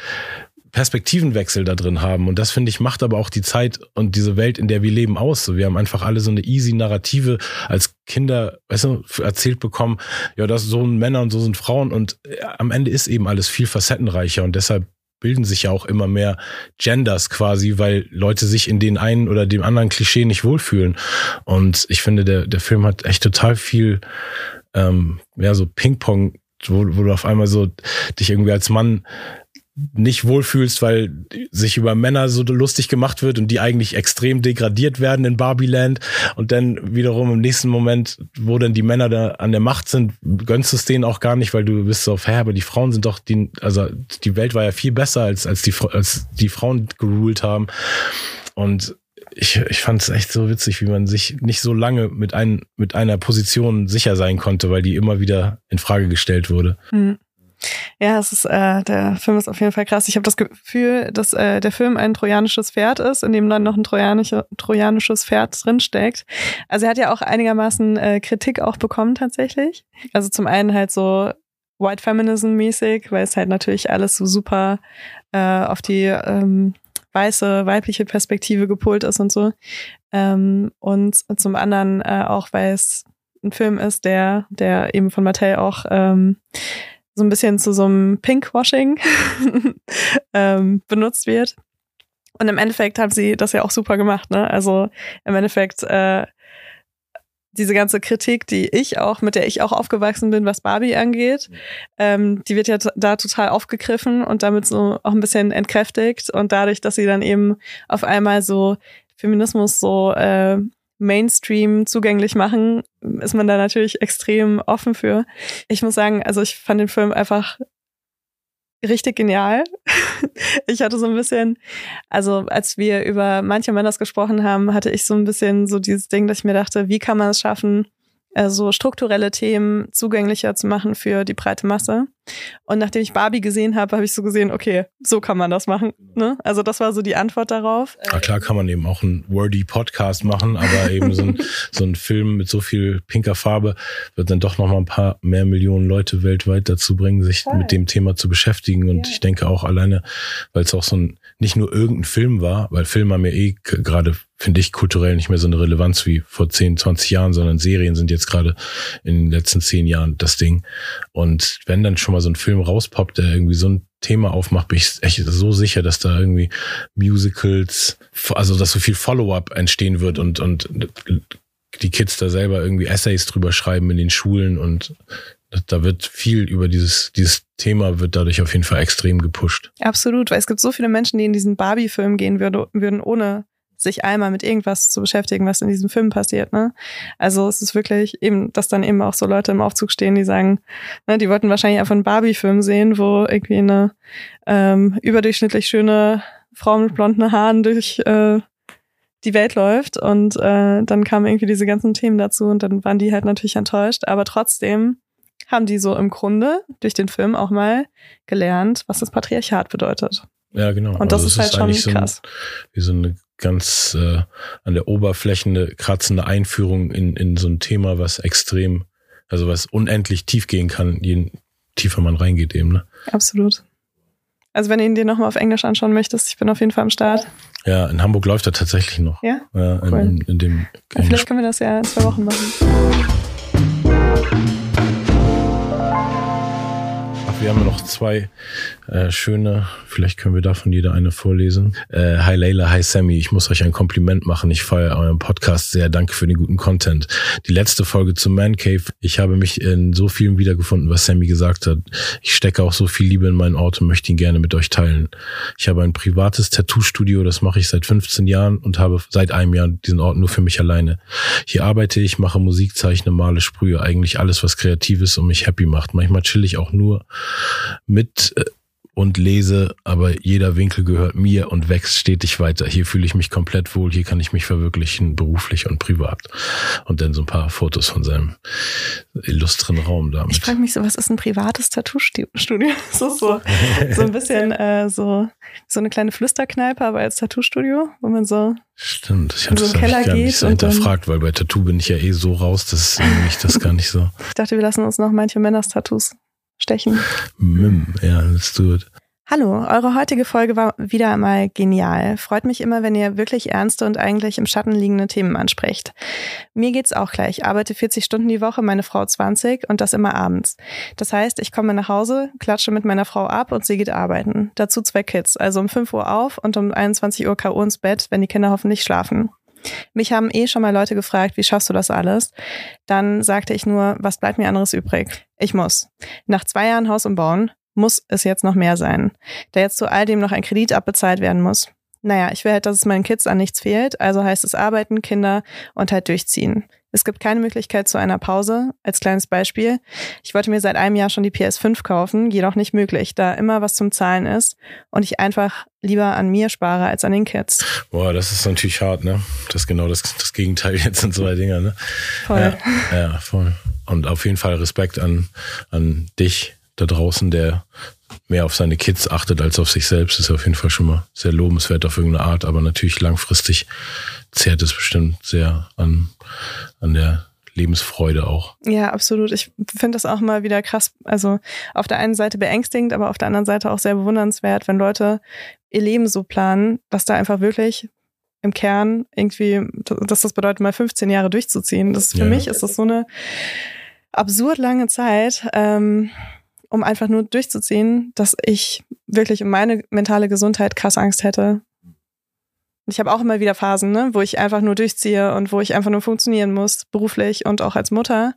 Perspektivenwechsel da drin haben. Und das finde ich macht aber auch die Zeit und diese Welt, in der wir leben, aus. So, wir haben einfach alle so eine easy Narrative als Kinder, weißt du, erzählt bekommen, ja, das so sind Männer und so sind Frauen. Und äh, am Ende ist eben alles viel facettenreicher und deshalb bilden sich ja auch immer mehr Genders quasi, weil Leute sich in den einen oder dem anderen Klischee nicht wohlfühlen. Und ich finde, der, der Film hat echt total viel, ähm, ja, so Ping-Pong, wo, wo du auf einmal so dich irgendwie als Mann nicht wohlfühlst, weil sich über Männer so lustig gemacht wird und die eigentlich extrem degradiert werden in Barbieland und dann wiederum im nächsten Moment, wo dann die Männer da an der Macht sind, gönnst du es denen auch gar nicht, weil du bist so hä, aber die Frauen sind doch, die, also die Welt war ja viel besser, als, als, die, als die Frauen geruled haben und ich, ich fand es echt so witzig, wie man sich nicht so lange mit, ein, mit einer Position sicher sein konnte, weil die immer wieder in Frage gestellt wurde. Mhm. Ja, es ist, äh, der Film ist auf jeden Fall krass. Ich habe das Gefühl, dass äh, der Film ein trojanisches Pferd ist, in dem dann noch ein trojanische, trojanisches Pferd drinsteckt. Also er hat ja auch einigermaßen äh, Kritik auch bekommen tatsächlich. Also zum einen halt so White Feminism mäßig, weil es halt natürlich alles so super äh, auf die ähm, weiße weibliche Perspektive gepolt ist und so. Ähm, und zum anderen äh, auch, weil es ein Film ist, der, der eben von Mattel auch ähm, so ein bisschen zu so einem Pinkwashing ähm, benutzt wird. Und im Endeffekt haben sie das ja auch super gemacht, ne? Also im Endeffekt äh, diese ganze Kritik, die ich auch, mit der ich auch aufgewachsen bin, was Barbie angeht, ähm, die wird ja da total aufgegriffen und damit so auch ein bisschen entkräftigt. Und dadurch, dass sie dann eben auf einmal so Feminismus so äh, Mainstream zugänglich machen, ist man da natürlich extrem offen für. Ich muss sagen, also ich fand den Film einfach richtig genial. ich hatte so ein bisschen, also als wir über manche Männer gesprochen haben, hatte ich so ein bisschen so dieses Ding, dass ich mir dachte, wie kann man es schaffen, äh, so strukturelle Themen zugänglicher zu machen für die breite Masse. Und nachdem ich Barbie gesehen habe, habe ich so gesehen, okay, so kann man das machen. Ne? Also das war so die Antwort darauf. Ja, klar kann man eben auch einen wordy Podcast machen, aber eben so ein, so ein Film mit so viel pinker Farbe wird dann doch noch mal ein paar mehr Millionen Leute weltweit dazu bringen, sich Voll. mit dem Thema zu beschäftigen. Und ja. ich denke auch alleine, weil es auch so ein nicht nur irgendein Film war, weil Filme haben ja eh gerade finde ich kulturell nicht mehr so eine Relevanz wie vor 10, 20 Jahren, sondern Serien sind jetzt gerade in den letzten zehn Jahren das Ding. Und wenn dann schon mal so ein Film rauspoppt, der irgendwie so ein Thema aufmacht, bin ich echt so sicher, dass da irgendwie Musicals, also dass so viel Follow-up entstehen wird und, und die Kids da selber irgendwie Essays drüber schreiben in den Schulen und da wird viel über dieses, dieses Thema wird dadurch auf jeden Fall extrem gepusht. Absolut, weil es gibt so viele Menschen, die in diesen Barbie-Film gehen würde, würden, ohne sich einmal mit irgendwas zu beschäftigen, was in diesem Film passiert. Ne? Also es ist wirklich eben, dass dann eben auch so Leute im Aufzug stehen, die sagen, ne, die wollten wahrscheinlich einfach einen Barbie-Film sehen, wo irgendwie eine ähm, überdurchschnittlich schöne Frau mit blonden Haaren durch äh, die Welt läuft und äh, dann kamen irgendwie diese ganzen Themen dazu und dann waren die halt natürlich enttäuscht, aber trotzdem haben die so im Grunde durch den Film auch mal gelernt, was das Patriarchat bedeutet. Ja, genau. Und das also ist halt ist schon krass. So ein, wie so eine ganz äh, an der Oberfläche kratzende Einführung in, in so ein Thema, was extrem, also was unendlich tief gehen kann, je tiefer man reingeht eben. Ne? Absolut. Also wenn du ihn dir nochmal auf Englisch anschauen möchtest, ich bin auf jeden Fall am Start. Ja, in Hamburg läuft er tatsächlich noch. Ja? Ja, cool. in, in, dem Vielleicht können wir das ja in zwei Wochen machen. Wir haben noch zwei äh, schöne, vielleicht können wir davon jeder eine vorlesen. Äh, hi Leila, hi Sammy, ich muss euch ein Kompliment machen. Ich feiere euren Podcast sehr. Danke für den guten Content. Die letzte Folge zum Man Cave. Ich habe mich in so vielen wiedergefunden, was Sammy gesagt hat. Ich stecke auch so viel Liebe in meinen Ort und möchte ihn gerne mit euch teilen. Ich habe ein privates Tattoo-Studio, das mache ich seit 15 Jahren und habe seit einem Jahr diesen Ort nur für mich alleine. Hier arbeite ich, mache Musik, zeichne, male, sprühe, eigentlich alles, was kreativ ist und mich happy macht. Manchmal chill ich auch nur mit äh, und lese, aber jeder Winkel gehört mir und wächst stetig weiter. Hier fühle ich mich komplett wohl, hier kann ich mich verwirklichen, beruflich und privat. Und dann so ein paar Fotos von seinem illustren Raum damit. Ich frage mich so, was ist ein privates Tattoo-Studio? So, so, so ein bisschen äh, so, so eine kleine Flüsterkneipe, aber als Tattoo-Studio, wo man so Stimmt, ich hatte so das gar nicht so hinterfragt, weil bei Tattoo bin ich ja eh so raus, dass ich das gar nicht so. Ich dachte, wir lassen uns noch manche Männers Tattoos stechen. Mim, ja, let's do it. Hallo, eure heutige Folge war wieder einmal genial. Freut mich immer, wenn ihr wirklich ernste und eigentlich im Schatten liegende Themen ansprecht. Mir geht's auch gleich. Ich arbeite 40 Stunden die Woche, meine Frau 20 und das immer abends. Das heißt, ich komme nach Hause, klatsche mit meiner Frau ab und sie geht arbeiten. Dazu zwei Kids, also um 5 Uhr auf und um 21 Uhr K.O. ins Bett, wenn die Kinder hoffentlich schlafen. Mich haben eh schon mal Leute gefragt, wie schaffst du das alles? Dann sagte ich nur, was bleibt mir anderes übrig? Ich muss. Nach zwei Jahren Haus umbauen, muss es jetzt noch mehr sein, da jetzt zu all dem noch ein Kredit abbezahlt werden muss. Naja, ich will halt, dass es meinen Kids an nichts fehlt, also heißt es arbeiten, Kinder und halt durchziehen. Es gibt keine Möglichkeit zu einer Pause. Als kleines Beispiel. Ich wollte mir seit einem Jahr schon die PS5 kaufen, jedoch nicht möglich, da immer was zum Zahlen ist und ich einfach lieber an mir spare als an den Kids. Boah, das ist natürlich hart, ne? Das ist genau das, das Gegenteil jetzt sind zwei Dinger, ne? Voll. Ja, ja, voll. Und auf jeden Fall Respekt an, an dich, da draußen, der mehr auf seine Kids achtet als auf sich selbst, ist auf jeden Fall schon mal sehr lobenswert auf irgendeine Art, aber natürlich langfristig zehrt es bestimmt sehr an, an der Lebensfreude auch. Ja, absolut. Ich finde das auch mal wieder krass. Also auf der einen Seite beängstigend, aber auf der anderen Seite auch sehr bewundernswert, wenn Leute ihr Leben so planen, dass da einfach wirklich im Kern irgendwie, dass das bedeutet, mal 15 Jahre durchzuziehen. Das für ja. mich ist das so eine absurd lange Zeit. Ähm, um einfach nur durchzuziehen, dass ich wirklich um meine mentale Gesundheit krass Angst hätte. Ich habe auch immer wieder Phasen, ne, wo ich einfach nur durchziehe und wo ich einfach nur funktionieren muss, beruflich und auch als Mutter.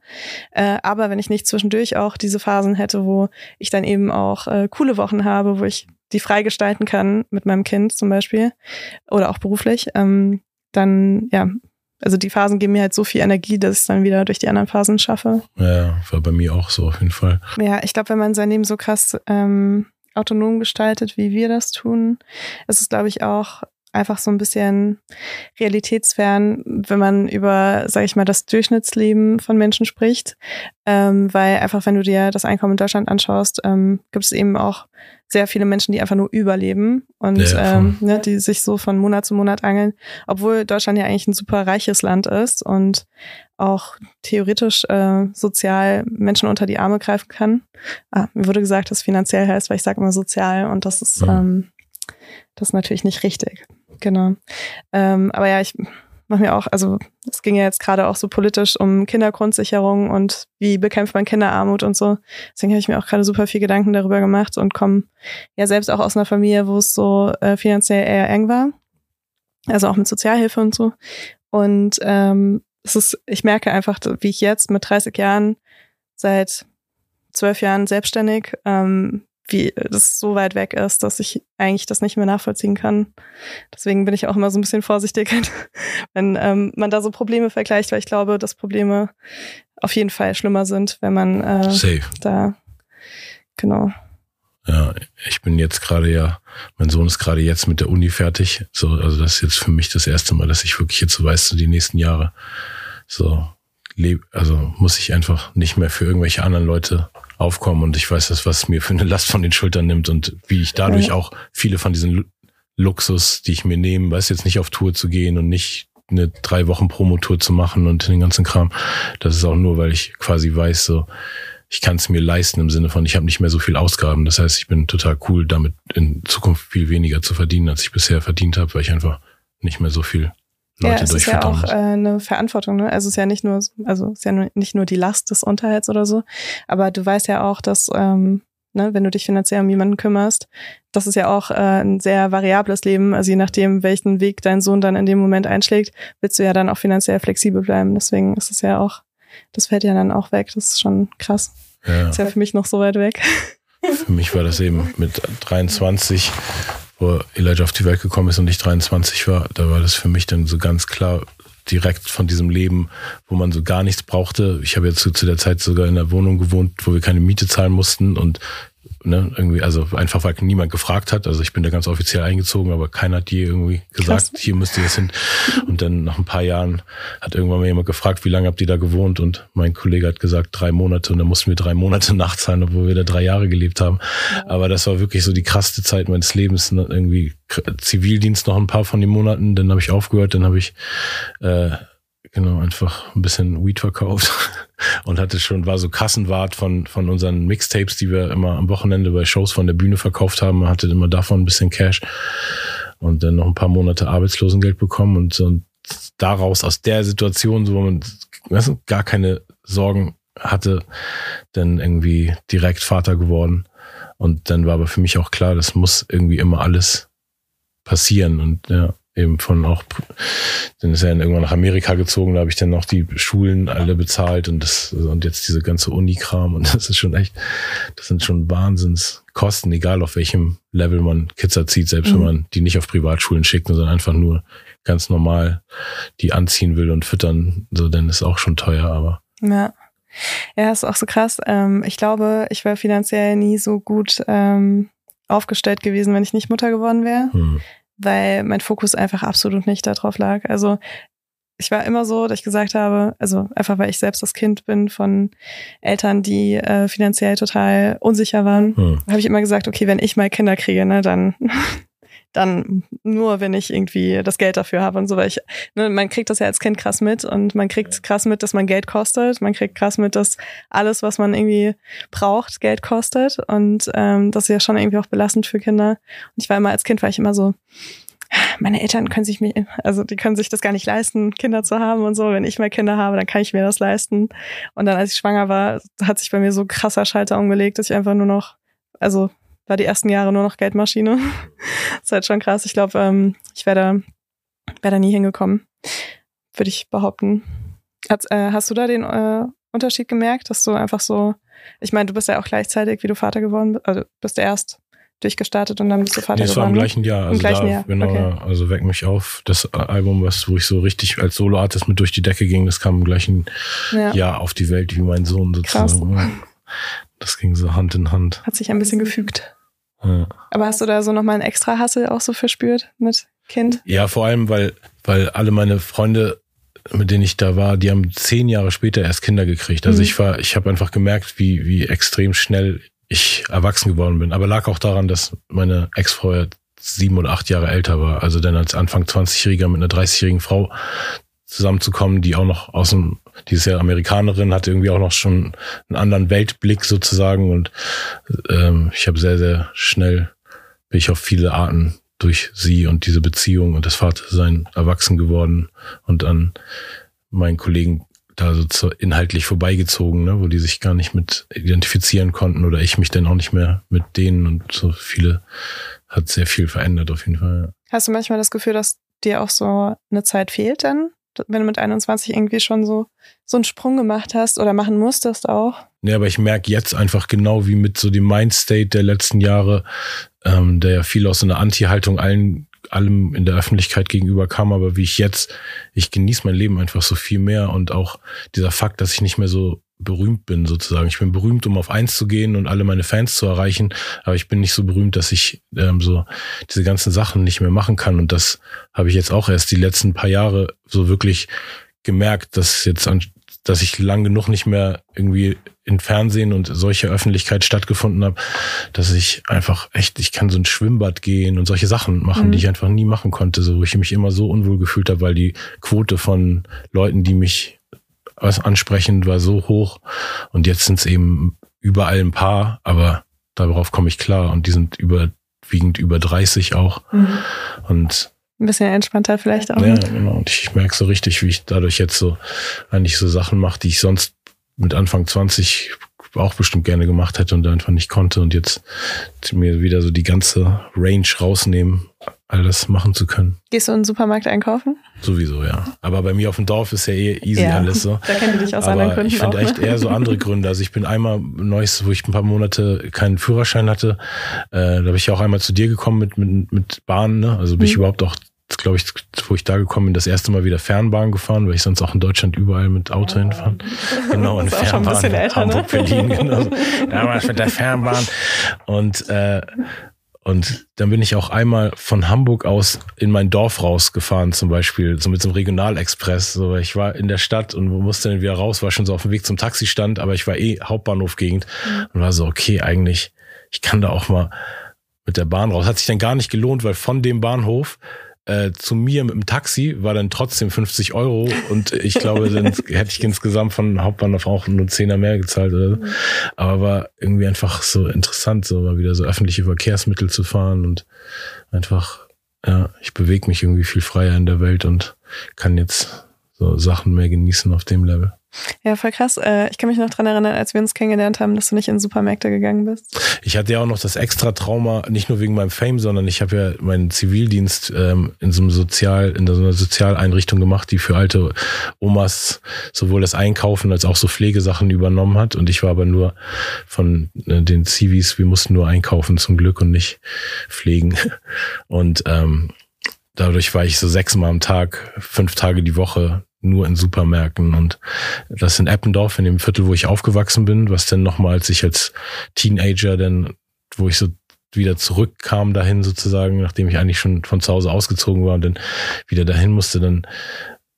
Äh, aber wenn ich nicht zwischendurch auch diese Phasen hätte, wo ich dann eben auch äh, coole Wochen habe, wo ich die freigestalten kann mit meinem Kind zum Beispiel oder auch beruflich, ähm, dann ja, also die Phasen geben mir halt so viel Energie, dass ich es dann wieder durch die anderen Phasen schaffe. Ja, war bei mir auch so auf jeden Fall. Ja, ich glaube, wenn man sein Leben so krass ähm, autonom gestaltet, wie wir das tun, ist es, glaube ich, auch einfach so ein bisschen realitätsfern, wenn man über, sage ich mal, das Durchschnittsleben von Menschen spricht. Ähm, weil einfach, wenn du dir das Einkommen in Deutschland anschaust, ähm, gibt es eben auch sehr viele Menschen, die einfach nur überleben und ja, ähm, ne, die sich so von Monat zu Monat angeln, obwohl Deutschland ja eigentlich ein super reiches Land ist und auch theoretisch äh, sozial Menschen unter die Arme greifen kann. Ah, mir wurde gesagt, dass finanziell heißt, weil ich sage immer sozial und das ist, ja. ähm, das ist natürlich nicht richtig. Genau. Ähm, aber ja, ich mache mir auch, also es ging ja jetzt gerade auch so politisch um Kindergrundsicherung und wie bekämpft man Kinderarmut und so. Deswegen habe ich mir auch gerade super viel Gedanken darüber gemacht und komme ja selbst auch aus einer Familie, wo es so äh, finanziell eher eng war. Also auch mit Sozialhilfe und so. Und ähm, es ist, ich merke einfach, wie ich jetzt mit 30 Jahren seit zwölf Jahren selbstständig ähm, wie das so weit weg ist, dass ich eigentlich das nicht mehr nachvollziehen kann. Deswegen bin ich auch immer so ein bisschen vorsichtig, wenn ähm, man da so Probleme vergleicht, weil ich glaube, dass Probleme auf jeden Fall schlimmer sind, wenn man äh, Safe. da genau. Ja, ich bin jetzt gerade ja, mein Sohn ist gerade jetzt mit der Uni fertig. So, also das ist jetzt für mich das erste Mal, dass ich wirklich jetzt so weiß, so die nächsten Jahre so lebe, also muss ich einfach nicht mehr für irgendwelche anderen Leute aufkommen und ich weiß das, was mir für eine Last von den Schultern nimmt und wie ich dadurch auch viele von diesen Luxus, die ich mir nehme, weiß jetzt nicht auf Tour zu gehen und nicht eine drei Wochen Promotour zu machen und den ganzen Kram. Das ist auch nur, weil ich quasi weiß, so ich kann es mir leisten im Sinne von, ich habe nicht mehr so viel Ausgaben. Das heißt, ich bin total cool, damit in Zukunft viel weniger zu verdienen, als ich bisher verdient habe, weil ich einfach nicht mehr so viel Leute ja, es ist ja auch äh, eine Verantwortung. Ne? Also es ist ja nicht nur, also es ist ja nicht nur die Last des Unterhalts oder so, aber du weißt ja auch, dass ähm, ne, wenn du dich finanziell um jemanden kümmerst, das ist ja auch äh, ein sehr variables Leben. Also je nachdem, welchen Weg dein Sohn dann in dem Moment einschlägt, willst du ja dann auch finanziell flexibel bleiben. Deswegen ist es ja auch, das fällt ja dann auch weg. Das ist schon krass. Ja. Ist ja für mich noch so weit weg. Für mich war das eben mit 23 wo Elijah auf die Welt gekommen ist und ich 23 war, da war das für mich dann so ganz klar direkt von diesem Leben, wo man so gar nichts brauchte. Ich habe jetzt zu, zu der Zeit sogar in einer Wohnung gewohnt, wo wir keine Miete zahlen mussten und ne, irgendwie, also einfach weil niemand gefragt hat. Also ich bin da ganz offiziell eingezogen, aber keiner hat je irgendwie gesagt, Krass. hier müsst ihr jetzt hin. Und dann nach ein paar Jahren hat irgendwann mal jemand gefragt, wie lange habt ihr da gewohnt? Und mein Kollege hat gesagt, drei Monate. Und dann mussten wir drei Monate nachzahlen, obwohl wir da drei Jahre gelebt haben. Ja. Aber das war wirklich so die krasseste Zeit meines Lebens. Ne, irgendwie Zivildienst noch ein paar von den Monaten, dann habe ich aufgehört, dann habe ich äh, genau, einfach ein bisschen Weed verkauft und hatte schon, war so Kassenwart von, von unseren Mixtapes, die wir immer am Wochenende bei Shows von der Bühne verkauft haben, hatte immer davon ein bisschen Cash und dann noch ein paar Monate Arbeitslosengeld bekommen und, und daraus, aus der Situation, wo man weißt gar keine Sorgen hatte, dann irgendwie direkt Vater geworden. Und dann war aber für mich auch klar, das muss irgendwie immer alles passieren. Und ja, eben von auch, dann ist er dann irgendwann nach Amerika gezogen, da habe ich dann noch die Schulen alle bezahlt und das und jetzt diese ganze Unikram und das ist schon echt, das sind schon Wahnsinnskosten, egal auf welchem Level man Kids erzieht, selbst mhm. wenn man die nicht auf Privatschulen schickt, sondern einfach nur ganz normal die anziehen will und füttern, so dann ist auch schon teuer, aber. Ja. Ja, ist auch so krass. Ähm, ich glaube, ich wäre finanziell nie so gut ähm, aufgestellt gewesen, wenn ich nicht Mutter geworden wäre. Hm weil mein Fokus einfach absolut nicht darauf lag. Also ich war immer so, dass ich gesagt habe, also einfach weil ich selbst das Kind bin von Eltern, die äh, finanziell total unsicher waren, hm. habe ich immer gesagt, okay, wenn ich mal Kinder kriege, ne, dann dann nur, wenn ich irgendwie das Geld dafür habe und so, weil ich, ne, man kriegt das ja als Kind krass mit und man kriegt krass mit, dass man Geld kostet, man kriegt krass mit, dass alles, was man irgendwie braucht, Geld kostet und ähm, das ist ja schon irgendwie auch belastend für Kinder. Und ich war immer, als Kind war ich immer so, meine Eltern können sich mir, also die können sich das gar nicht leisten, Kinder zu haben und so. Wenn ich mal Kinder habe, dann kann ich mir das leisten. Und dann, als ich schwanger war, hat sich bei mir so krasser Schalter umgelegt, dass ich einfach nur noch, also war die ersten Jahre nur noch Geldmaschine. das ist halt schon krass. Ich glaube, ähm, ich wäre da, wär da nie hingekommen, würde ich behaupten. Hast, äh, hast du da den äh, Unterschied gemerkt, dass du einfach so, ich meine, du bist ja auch gleichzeitig, wie du Vater geworden bist, also bist du erst durchgestartet und dann bist du Vater nee, das geworden? war im gleichen Jahr. Also Im gleichen da, Jahr. Genau, okay. also Weck mich auf. Das Album, was, wo ich so richtig als Soloartist mit durch die Decke ging, das kam im gleichen ja. Jahr auf die Welt wie mein Sohn sozusagen. Krass. Das ging so Hand in Hand. Hat sich ein bisschen gefügt. Ja. Aber hast du da so nochmal einen extra Hassel auch so verspürt mit Kind? Ja, vor allem, weil, weil alle meine Freunde, mit denen ich da war, die haben zehn Jahre später erst Kinder gekriegt. Also mhm. ich war, ich habe einfach gemerkt, wie, wie extrem schnell ich erwachsen geworden bin. Aber lag auch daran, dass meine Ex-Frau sieben oder acht Jahre älter war. Also dann als Anfang 20-Jähriger mit einer 30-jährigen Frau zusammenzukommen, die auch noch aus dem, die ist ja Amerikanerin, hatte irgendwie auch noch schon einen anderen Weltblick sozusagen und ähm, ich habe sehr, sehr schnell, bin ich auf viele Arten durch sie und diese Beziehung und das Vatersein erwachsen geworden und an meinen Kollegen da so inhaltlich vorbeigezogen, ne, wo die sich gar nicht mit identifizieren konnten oder ich mich dann auch nicht mehr mit denen und so viele hat sehr viel verändert auf jeden Fall. Ja. Hast du manchmal das Gefühl, dass dir auch so eine Zeit fehlt dann? Wenn du mit 21 irgendwie schon so, so einen Sprung gemacht hast oder machen musstest auch. Ja, aber ich merke jetzt einfach genau wie mit so dem Mindstate der letzten Jahre, ähm, der ja viel aus so einer Anti-Haltung allen allem in der Öffentlichkeit gegenüber kam, aber wie ich jetzt, ich genieße mein Leben einfach so viel mehr und auch dieser Fakt, dass ich nicht mehr so berühmt bin sozusagen. Ich bin berühmt, um auf eins zu gehen und alle meine Fans zu erreichen, aber ich bin nicht so berühmt, dass ich ähm, so diese ganzen Sachen nicht mehr machen kann und das habe ich jetzt auch erst die letzten paar Jahre so wirklich gemerkt, dass jetzt an, dass ich lang genug nicht mehr irgendwie in Fernsehen und solche Öffentlichkeit stattgefunden habe, dass ich einfach echt, ich kann so ein Schwimmbad gehen und solche Sachen machen, mhm. die ich einfach nie machen konnte, so wo ich mich immer so unwohl gefühlt habe, weil die Quote von Leuten, die mich was ansprechen, war so hoch und jetzt sind es eben überall ein paar, aber darauf komme ich klar und die sind überwiegend über 30 auch mhm. und ein bisschen entspannter vielleicht auch. Ja, genau. Und ich merke so richtig, wie ich dadurch jetzt so eigentlich so Sachen mache, die ich sonst mit Anfang 20 auch bestimmt gerne gemacht hätte und einfach nicht konnte und jetzt mir wieder so die ganze Range rausnehmen, all das machen zu können. Gehst du in den Supermarkt einkaufen? Sowieso, ja. Aber bei mir auf dem Dorf ist ja eh easy ja, alles so. Da kennt ihr dich aus Aber anderen Gründen Ich finde echt eher so andere Gründe. Also ich bin einmal neues, wo ich ein paar Monate keinen Führerschein hatte, äh, da bin ich auch einmal zu dir gekommen mit, mit, mit Bahn, ne? Also bin mhm. ich überhaupt auch glaube ich, wo ich da gekommen bin, das erste Mal wieder Fernbahn gefahren, weil ich sonst auch in Deutschland überall mit Auto ja. hinfahre. Genau, eine Fernbahn. Ein älter, Hamburg, ne? Berlin, genau. Damals mit der Fernbahn. Und, äh, und dann bin ich auch einmal von Hamburg aus in mein Dorf rausgefahren, zum Beispiel, so mit so einem Regionalexpress. So, ich war in der Stadt und musste dann wieder raus, war schon so auf dem Weg zum Taxistand, aber ich war eh Hauptbahnhofgegend mhm. und war so, okay, eigentlich, ich kann da auch mal mit der Bahn raus. Hat sich dann gar nicht gelohnt, weil von dem Bahnhof äh, zu mir mit dem Taxi war dann trotzdem 50 Euro und ich glaube, dann hätte ich insgesamt von Hauptbahnhof auch nur 10er mehr gezahlt oder so. Mhm. Aber war irgendwie einfach so interessant, so mal wieder so öffentliche Verkehrsmittel zu fahren und einfach, ja, ich bewege mich irgendwie viel freier in der Welt und kann jetzt so Sachen mehr genießen auf dem Level. Ja, voll krass. Äh, ich kann mich noch dran erinnern, als wir uns kennengelernt haben, dass du nicht in Supermärkte gegangen bist. Ich hatte ja auch noch das extra Trauma, nicht nur wegen meinem Fame, sondern ich habe ja meinen Zivildienst ähm, in so einem Sozial, in so einer Sozialeinrichtung gemacht, die für alte Omas sowohl das Einkaufen als auch so Pflegesachen übernommen hat. Und ich war aber nur von äh, den Zivis, wir mussten nur einkaufen zum Glück und nicht pflegen. Und ähm, dadurch war ich so sechsmal am Tag, fünf Tage die Woche nur in Supermärkten und das in Eppendorf, in dem Viertel, wo ich aufgewachsen bin, was dann nochmal, als ich als Teenager dann, wo ich so wieder zurückkam dahin sozusagen, nachdem ich eigentlich schon von zu Hause ausgezogen war und dann wieder dahin musste, dann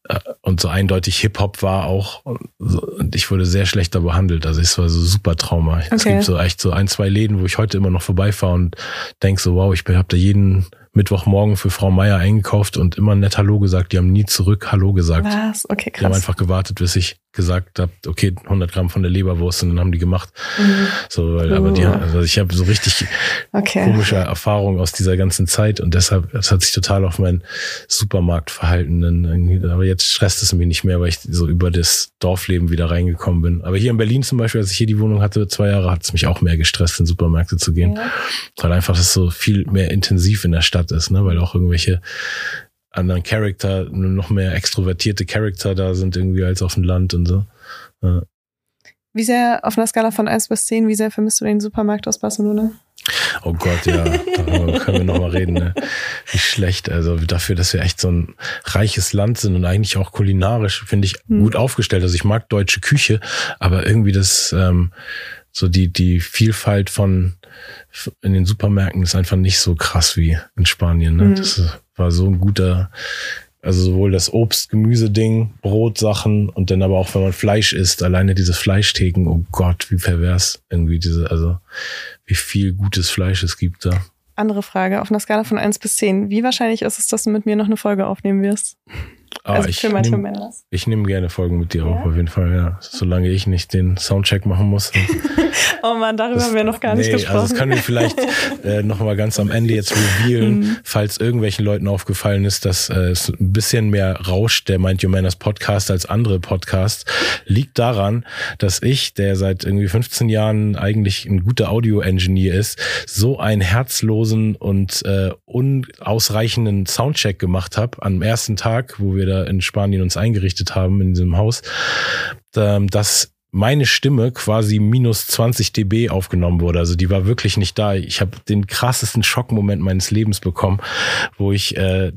äh, und so eindeutig Hip-Hop war auch und ich wurde sehr schlechter behandelt. Also es war so super Trauma. Okay. Es gibt so echt so ein, zwei Läden, wo ich heute immer noch vorbeifahre und denk so, wow, ich habe da jeden Mittwochmorgen für Frau Meier eingekauft und immer nett Hallo gesagt. Die haben nie zurück Hallo gesagt. Was? Okay, krass. Die haben einfach gewartet, bis ich gesagt habe, okay, 100 Gramm von der Leberwurst und dann haben die gemacht. Mhm. So, weil, uh. aber die, uh. also ich habe so richtig okay. komische Erfahrungen aus dieser ganzen Zeit und deshalb, das hat sich total auf mein Supermarktverhalten dann aber jetzt stresst es mich nicht mehr, weil ich so über das Dorfleben wieder reingekommen bin. Aber hier in Berlin zum Beispiel, als ich hier die Wohnung hatte, zwei Jahre, hat es mich auch mehr gestresst, in Supermärkte zu gehen. Ja. Weil einfach das so viel mehr intensiv in der Stadt Stadt ist, ne? weil auch irgendwelche anderen Charakter, noch mehr extrovertierte Charakter da sind irgendwie als auf dem Land und so. Ja. Wie sehr auf einer Skala von 1 bis 10, wie sehr vermisst du den Supermarkt aus Barcelona? Oh Gott, ja, darüber können wir nochmal reden. Ne? Wie schlecht. Also dafür, dass wir echt so ein reiches Land sind und eigentlich auch kulinarisch, finde ich, hm. gut aufgestellt. Also ich mag deutsche Küche, aber irgendwie das, ähm, so die, die Vielfalt von in den Supermärkten ist einfach nicht so krass wie in Spanien. Ne? Mhm. Das war so ein guter, also sowohl das Obst, Gemüse-Ding, Brotsachen und dann aber auch, wenn man Fleisch isst, alleine diese Fleischtheken, oh Gott, wie pervers irgendwie diese, also wie viel gutes Fleisch es gibt da. Andere Frage, auf einer Skala von eins bis zehn wie wahrscheinlich ist es, dass du mit mir noch eine Folge aufnehmen wirst? Ah, also ich nehme nehm gerne Folgen mit dir ja. auf, auf jeden Fall, ja. Solange ich nicht den Soundcheck machen muss. oh man, darüber das, haben wir noch gar nicht nee, gesprochen. Also das können wir vielleicht äh, noch mal ganz am Ende jetzt revealen, mhm. falls irgendwelchen Leuten aufgefallen ist, dass äh, es ein bisschen mehr rauscht, der Mind Your Manners Podcast als andere Podcasts, liegt daran, dass ich, der seit irgendwie 15 Jahren eigentlich ein guter Audio-Engineer ist, so einen herzlosen und äh, unausreichenden Soundcheck gemacht habe am ersten Tag, wo wir da in Spanien uns eingerichtet haben in diesem Haus, ähm, dass meine Stimme quasi minus 20 dB aufgenommen wurde. Also die war wirklich nicht da. Ich habe den krassesten Schockmoment meines Lebens bekommen, wo ich äh,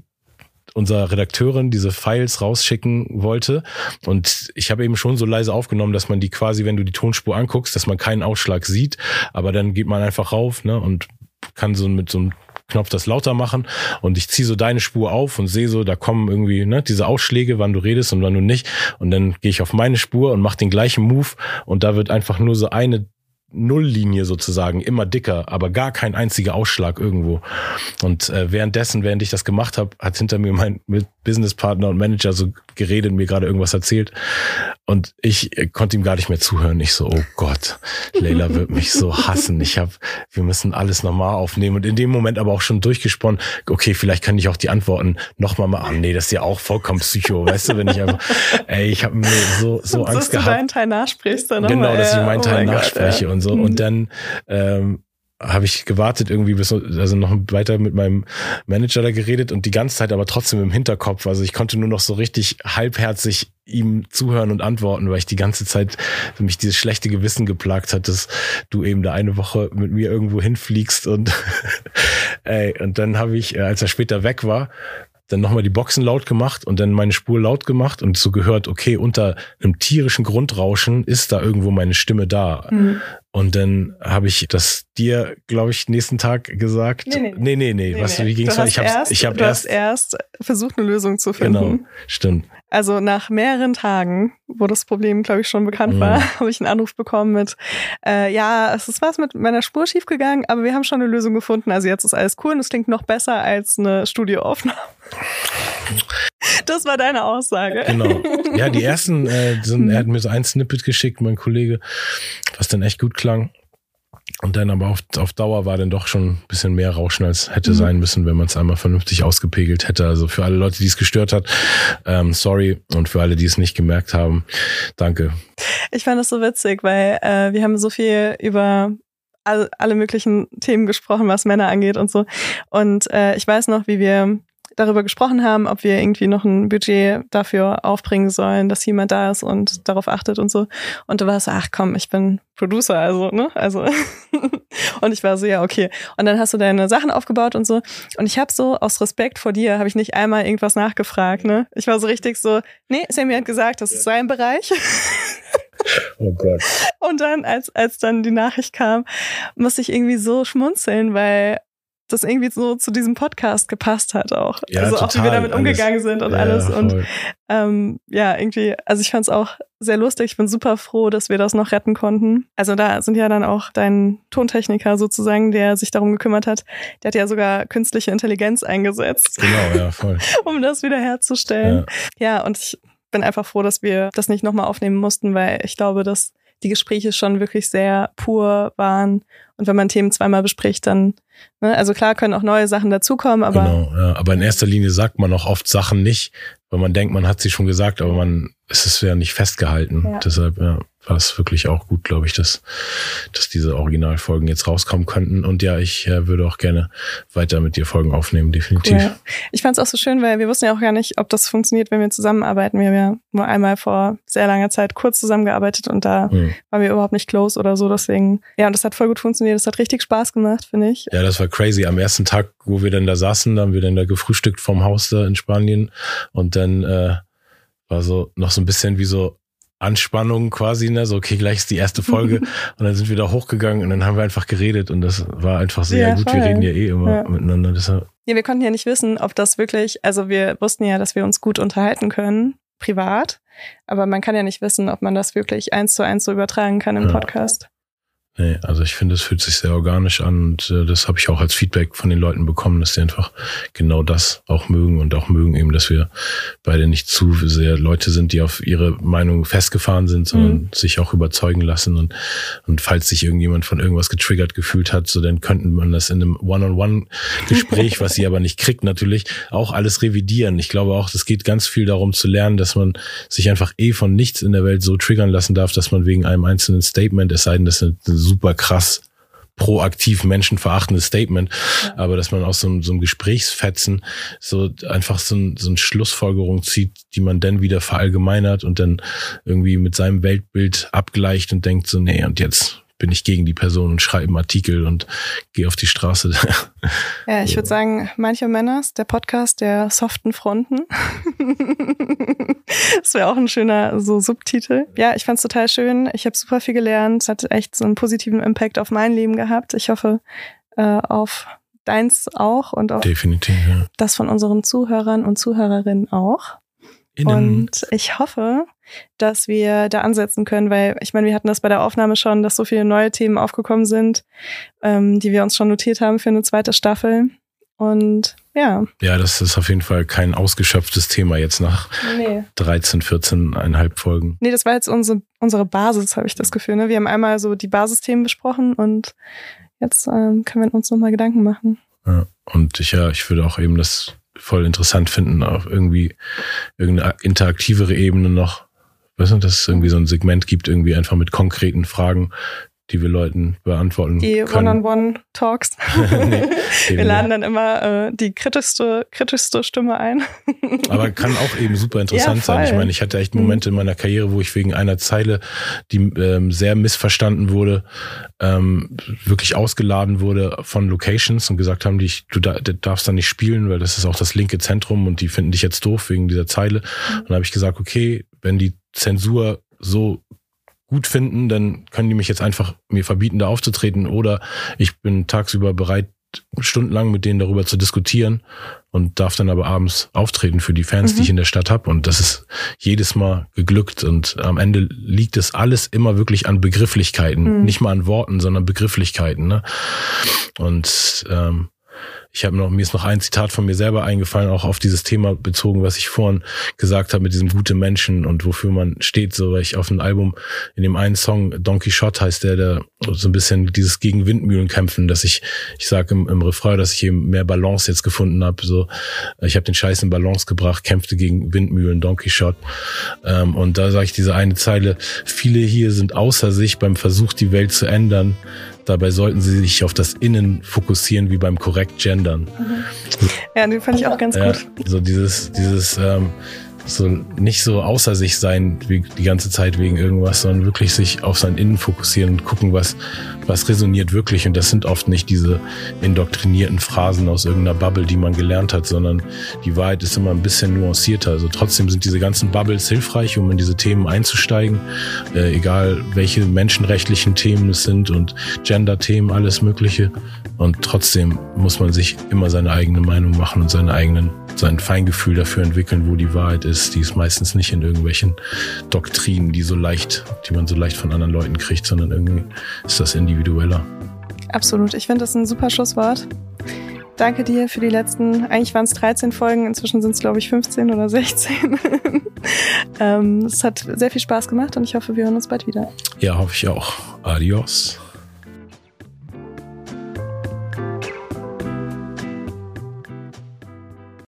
unserer Redakteurin diese Files rausschicken wollte. Und ich habe eben schon so leise aufgenommen, dass man die quasi, wenn du die Tonspur anguckst, dass man keinen Ausschlag sieht. Aber dann geht man einfach rauf ne, und kann so mit so einem Knopf das lauter machen und ich ziehe so deine Spur auf und sehe so, da kommen irgendwie ne, diese Ausschläge, wann du redest und wann du nicht. Und dann gehe ich auf meine Spur und mache den gleichen Move und da wird einfach nur so eine Nulllinie sozusagen immer dicker, aber gar kein einziger Ausschlag irgendwo. Und äh, währenddessen, während ich das gemacht habe, hat hinter mir mein Businesspartner und Manager so geredet, mir gerade irgendwas erzählt. Und ich äh, konnte ihm gar nicht mehr zuhören. Ich so, oh Gott, Leila wird mich so hassen. Ich habe, wir müssen alles nochmal aufnehmen. Und in dem Moment aber auch schon durchgesponnen, okay, vielleicht kann ich auch die Antworten nochmal mal an. Nee, das ist ja auch vollkommen psycho, weißt du, wenn ich einfach, ey, ich habe mir so, so Angst gehabt. Dass du deinen Teil nachsprichst dann Genau, dass ich meinen oh Teil nachspreche God, ja. und so. Mhm. Und dann ähm, habe ich gewartet irgendwie bis also noch weiter mit meinem Manager da geredet und die ganze Zeit aber trotzdem im Hinterkopf. Also ich konnte nur noch so richtig halbherzig ihm zuhören und antworten, weil ich die ganze Zeit mich dieses schlechte Gewissen geplagt hat, dass du eben da eine Woche mit mir irgendwo hinfliegst und ey, und dann habe ich, äh, als er später weg war, dann nochmal die Boxen laut gemacht und dann meine Spur laut gemacht und so gehört, okay, unter einem tierischen Grundrauschen ist da irgendwo meine Stimme da. Mhm. Und dann habe ich das dir, glaube ich, nächsten Tag gesagt. Nee, nee. nee, nee. nee. Was, nee. wie ging's Du Ich habe erst, ich hab du erst, hast erst versucht, eine Lösung zu finden. genau, stimmt. Also nach mehreren Tagen, wo das Problem, glaube ich, schon bekannt war, Mhm. habe ich einen Anruf bekommen mit, äh, ja, es ist was mit meiner Spur schiefgegangen, aber wir haben schon eine Lösung gefunden. Also jetzt ist alles cool und es klingt noch besser als eine Studioaufnahme. Das war deine Aussage. Genau. Ja, die ersten, äh, sind, er hat mir so ein Snippet geschickt, mein Kollege, was dann echt gut klang. Und dann aber auf, auf Dauer war dann doch schon ein bisschen mehr Rauschen, als hätte Mhm. sein müssen, wenn man es einmal vernünftig ausgepegelt hätte. Also für alle Leute, die es gestört hat, ähm, sorry. Und für alle, die es nicht gemerkt haben, danke. Ich fand das so witzig, weil äh, wir haben so viel über all, alle möglichen Themen gesprochen, was Männer angeht und so. Und äh, ich weiß noch, wie wir darüber gesprochen haben, ob wir irgendwie noch ein Budget dafür aufbringen sollen, dass jemand da ist und darauf achtet und so. Und du warst so, ach komm, ich bin Producer, also, ne? Also. und ich war so, ja, okay. Und dann hast du deine Sachen aufgebaut und so. Und ich habe so, aus Respekt vor dir, habe ich nicht einmal irgendwas nachgefragt, ne? Ich war so richtig so, nee, Sammy hat gesagt, das ist sein Bereich. Oh Gott. Und dann, als, als dann die Nachricht kam, musste ich irgendwie so schmunzeln, weil das irgendwie so zu diesem Podcast gepasst hat auch. Ja, also auch wie wir total, damit umgegangen sind und Ja, alles. Und voll. ähm, ja, irgendwie, also ich fand es auch sehr lustig. Ich bin super froh, dass wir das noch retten konnten. Also da sind ja dann auch dein Tontechniker sozusagen, der sich darum gekümmert hat. Der hat ja sogar künstliche Intelligenz eingesetzt, Genau, ja, voll. um das wieder herzustellen. Ja. Ja, und ich bin einfach froh, dass wir das nicht nochmal aufnehmen mussten, weil ich glaube, dass die Gespräche schon wirklich sehr pur waren. Und wenn man Themen zweimal bespricht, dann, ne, also klar können auch neue Sachen dazukommen, aber genau, ja. Aber in erster Linie sagt man auch oft Sachen nicht, weil man denkt, man hat sie schon gesagt, aber man es ist ja nicht festgehalten. Ja. Deshalb ja, war es wirklich auch gut, glaube ich, dass, dass diese Originalfolgen jetzt rauskommen könnten. Und ja, ich äh, würde auch gerne weiter mit dir Folgen aufnehmen, definitiv. cool. Ich fand es auch so schön, weil wir wussten ja auch gar nicht, ob das funktioniert, wenn wir zusammenarbeiten. Wir haben ja nur einmal vor sehr langer Zeit kurz zusammengearbeitet und da Hm. waren wir überhaupt nicht close oder so. Deswegen, ja, und das hat voll gut funktioniert. Das hat richtig Spaß gemacht, finde ich. Ja, das war crazy. Am ersten Tag, wo wir dann da saßen, da haben wir dann da gefrühstückt vom Haus da in Spanien und dann äh, war so noch so ein bisschen wie so Anspannung quasi, ne? So, okay, gleich ist die erste Folge und dann sind wir da hochgegangen und dann haben wir einfach geredet und das war einfach so, ja, Ja, gut, voll. wir reden ja eh immer Ja. miteinander. Deshalb, Ja, wir konnten ja nicht wissen, ob das wirklich, also wir wussten ja, dass wir uns gut unterhalten können, privat, aber man kann ja nicht wissen, ob man das wirklich eins zu eins so übertragen kann im Ja. Podcast. Nee, also ich finde, es fühlt sich sehr organisch an und äh, das habe ich auch als Feedback von den Leuten bekommen, dass sie einfach genau das auch mögen und auch mögen eben, dass wir beide nicht zu sehr Leute sind, die auf ihre Meinung festgefahren sind, sondern Mhm. sich auch überzeugen lassen und, und falls sich irgendjemand von irgendwas getriggert gefühlt hat, so dann könnten man das in einem One-on-One-Gespräch, was sie aber nicht kriegt natürlich, auch alles revidieren. Ich glaube auch, es geht ganz viel darum zu lernen, dass man sich einfach eh von nichts in der Welt so triggern lassen darf, dass man wegen einem einzelnen Statement, es sei denn, das ist eine super krass proaktiv menschenverachtendes Statement, Ja. aber dass man aus so, einem- so einem Gesprächsfetzen so einfach so, ein, so eine Schlussfolgerung zieht, die man dann wieder verallgemeinert und dann irgendwie mit seinem Weltbild abgleicht und denkt so, nee, und jetzt bin ich gegen die Person und schreibe einen Artikel und gehe auf die Straße. Ja, ich würde sagen, manche Männer, der Podcast der soften Fronten. das wäre auch ein schöner so Subtitel. Ja, ich fand's total schön. Ich habe super viel gelernt. Es hat echt so einen positiven Impact auf mein Leben gehabt. Ich hoffe, äh, auf deins auch und auf Definitiv, ja. das von unseren Zuhörern und Zuhörerinnen auch. Innen. Und ich hoffe, dass wir da ansetzen können, weil ich meine, wir hatten das bei der Aufnahme schon, dass so viele neue Themen aufgekommen sind, ähm, die wir uns schon notiert haben für eine zweite Staffel. Und ja, Ja, das ist auf jeden Fall kein ausgeschöpftes Thema jetzt nach nee. 13, 14,5 Folgen. Nee, das war jetzt unsere, unsere Basis, habe ich das Gefühl. Ne? Wir haben einmal so die Basisthemen besprochen und jetzt ähm, können wir uns nochmal Gedanken machen. Ja. Und ich, ja, ich würde auch eben das voll interessant finden, auf irgendwie irgendeine interaktivere Ebene noch. Weißt du, dass es irgendwie so ein Segment gibt, irgendwie einfach mit konkreten Fragen, die wir Leuten beantworten Die können. One-on-One-Talks. Nee, wir laden dann immer äh, die kritischste, kritischste Stimme ein. Aber kann auch eben super interessant Ja, sein. Ich meine, ich hatte echt Mhm. Momente in meiner Karriere, wo ich wegen einer Zeile, die ähm, sehr missverstanden wurde, ähm, wirklich ausgeladen wurde von Locations und gesagt haben, die ich, du da, du darfst da nicht spielen, weil das ist auch das linke Zentrum und die finden dich jetzt doof wegen dieser Zeile. Und dann habe ich gesagt, okay, wenn die Zensur so gut finden, dann können die mich jetzt einfach mir verbieten, da aufzutreten. Oder ich bin tagsüber bereit, stundenlang mit denen darüber zu diskutieren und darf dann aber abends auftreten für die Fans, mhm. die ich in der Stadt habe. Und das ist jedes Mal geglückt. Und am Ende liegt es alles immer wirklich an Begrifflichkeiten. Mhm. Nicht mal an Worten, sondern Begrifflichkeiten. Ne? Und ähm, ich habe noch, mir ist noch ein Zitat von mir selber eingefallen, auch auf dieses Thema bezogen, was ich vorhin gesagt habe mit diesem gute Menschen und wofür man steht, so weil ich auf dem Album in dem einen Song Donkey Shot heißt der, der so ein bisschen dieses gegen Windmühlen kämpfen, dass ich, ich sage im, im Refrain, dass ich eben mehr Balance jetzt gefunden habe. So, ich habe den Scheiß in Balance gebracht, kämpfte gegen Windmühlen, Donkey Shot. Ähm, und da sage ich diese eine Zeile: Viele hier sind außer sich beim Versuch, die Welt zu ändern. Dabei sollten sie sich auf das Innen fokussieren, wie beim korrekt Gendern. Mhm. Ja, den fand ich auch ganz ja, gut. So dieses, dieses, ähm, so nicht so außer sich sein wie die ganze Zeit wegen irgendwas, sondern wirklich sich auf sein Innen fokussieren und gucken, was, was resoniert wirklich. Und das sind oft nicht diese indoktrinierten Phrasen aus irgendeiner Bubble, die man gelernt hat, sondern die Wahrheit ist immer ein bisschen nuancierter. Also trotzdem sind diese ganzen Bubbles hilfreich, um in diese Themen einzusteigen, äh, egal welche menschenrechtlichen Themen es sind und Gender-Themen, alles Mögliche. Und trotzdem muss man sich immer seine eigene Meinung machen und seine eigenen, sein Feingefühl dafür entwickeln, wo die Wahrheit ist. Die ist meistens nicht in irgendwelchen Doktrinen, die so leicht, die man so leicht von anderen Leuten kriegt, sondern irgendwie ist das individueller. Absolut. Ich finde das ein super Schlusswort. Danke dir für die letzten, eigentlich waren es 13 Folgen, inzwischen sind es glaube ich 15 oder 16. ähm, es hat sehr viel Spaß gemacht und ich hoffe, wir hören uns bald wieder. Ja, hoffe ich auch. Adios.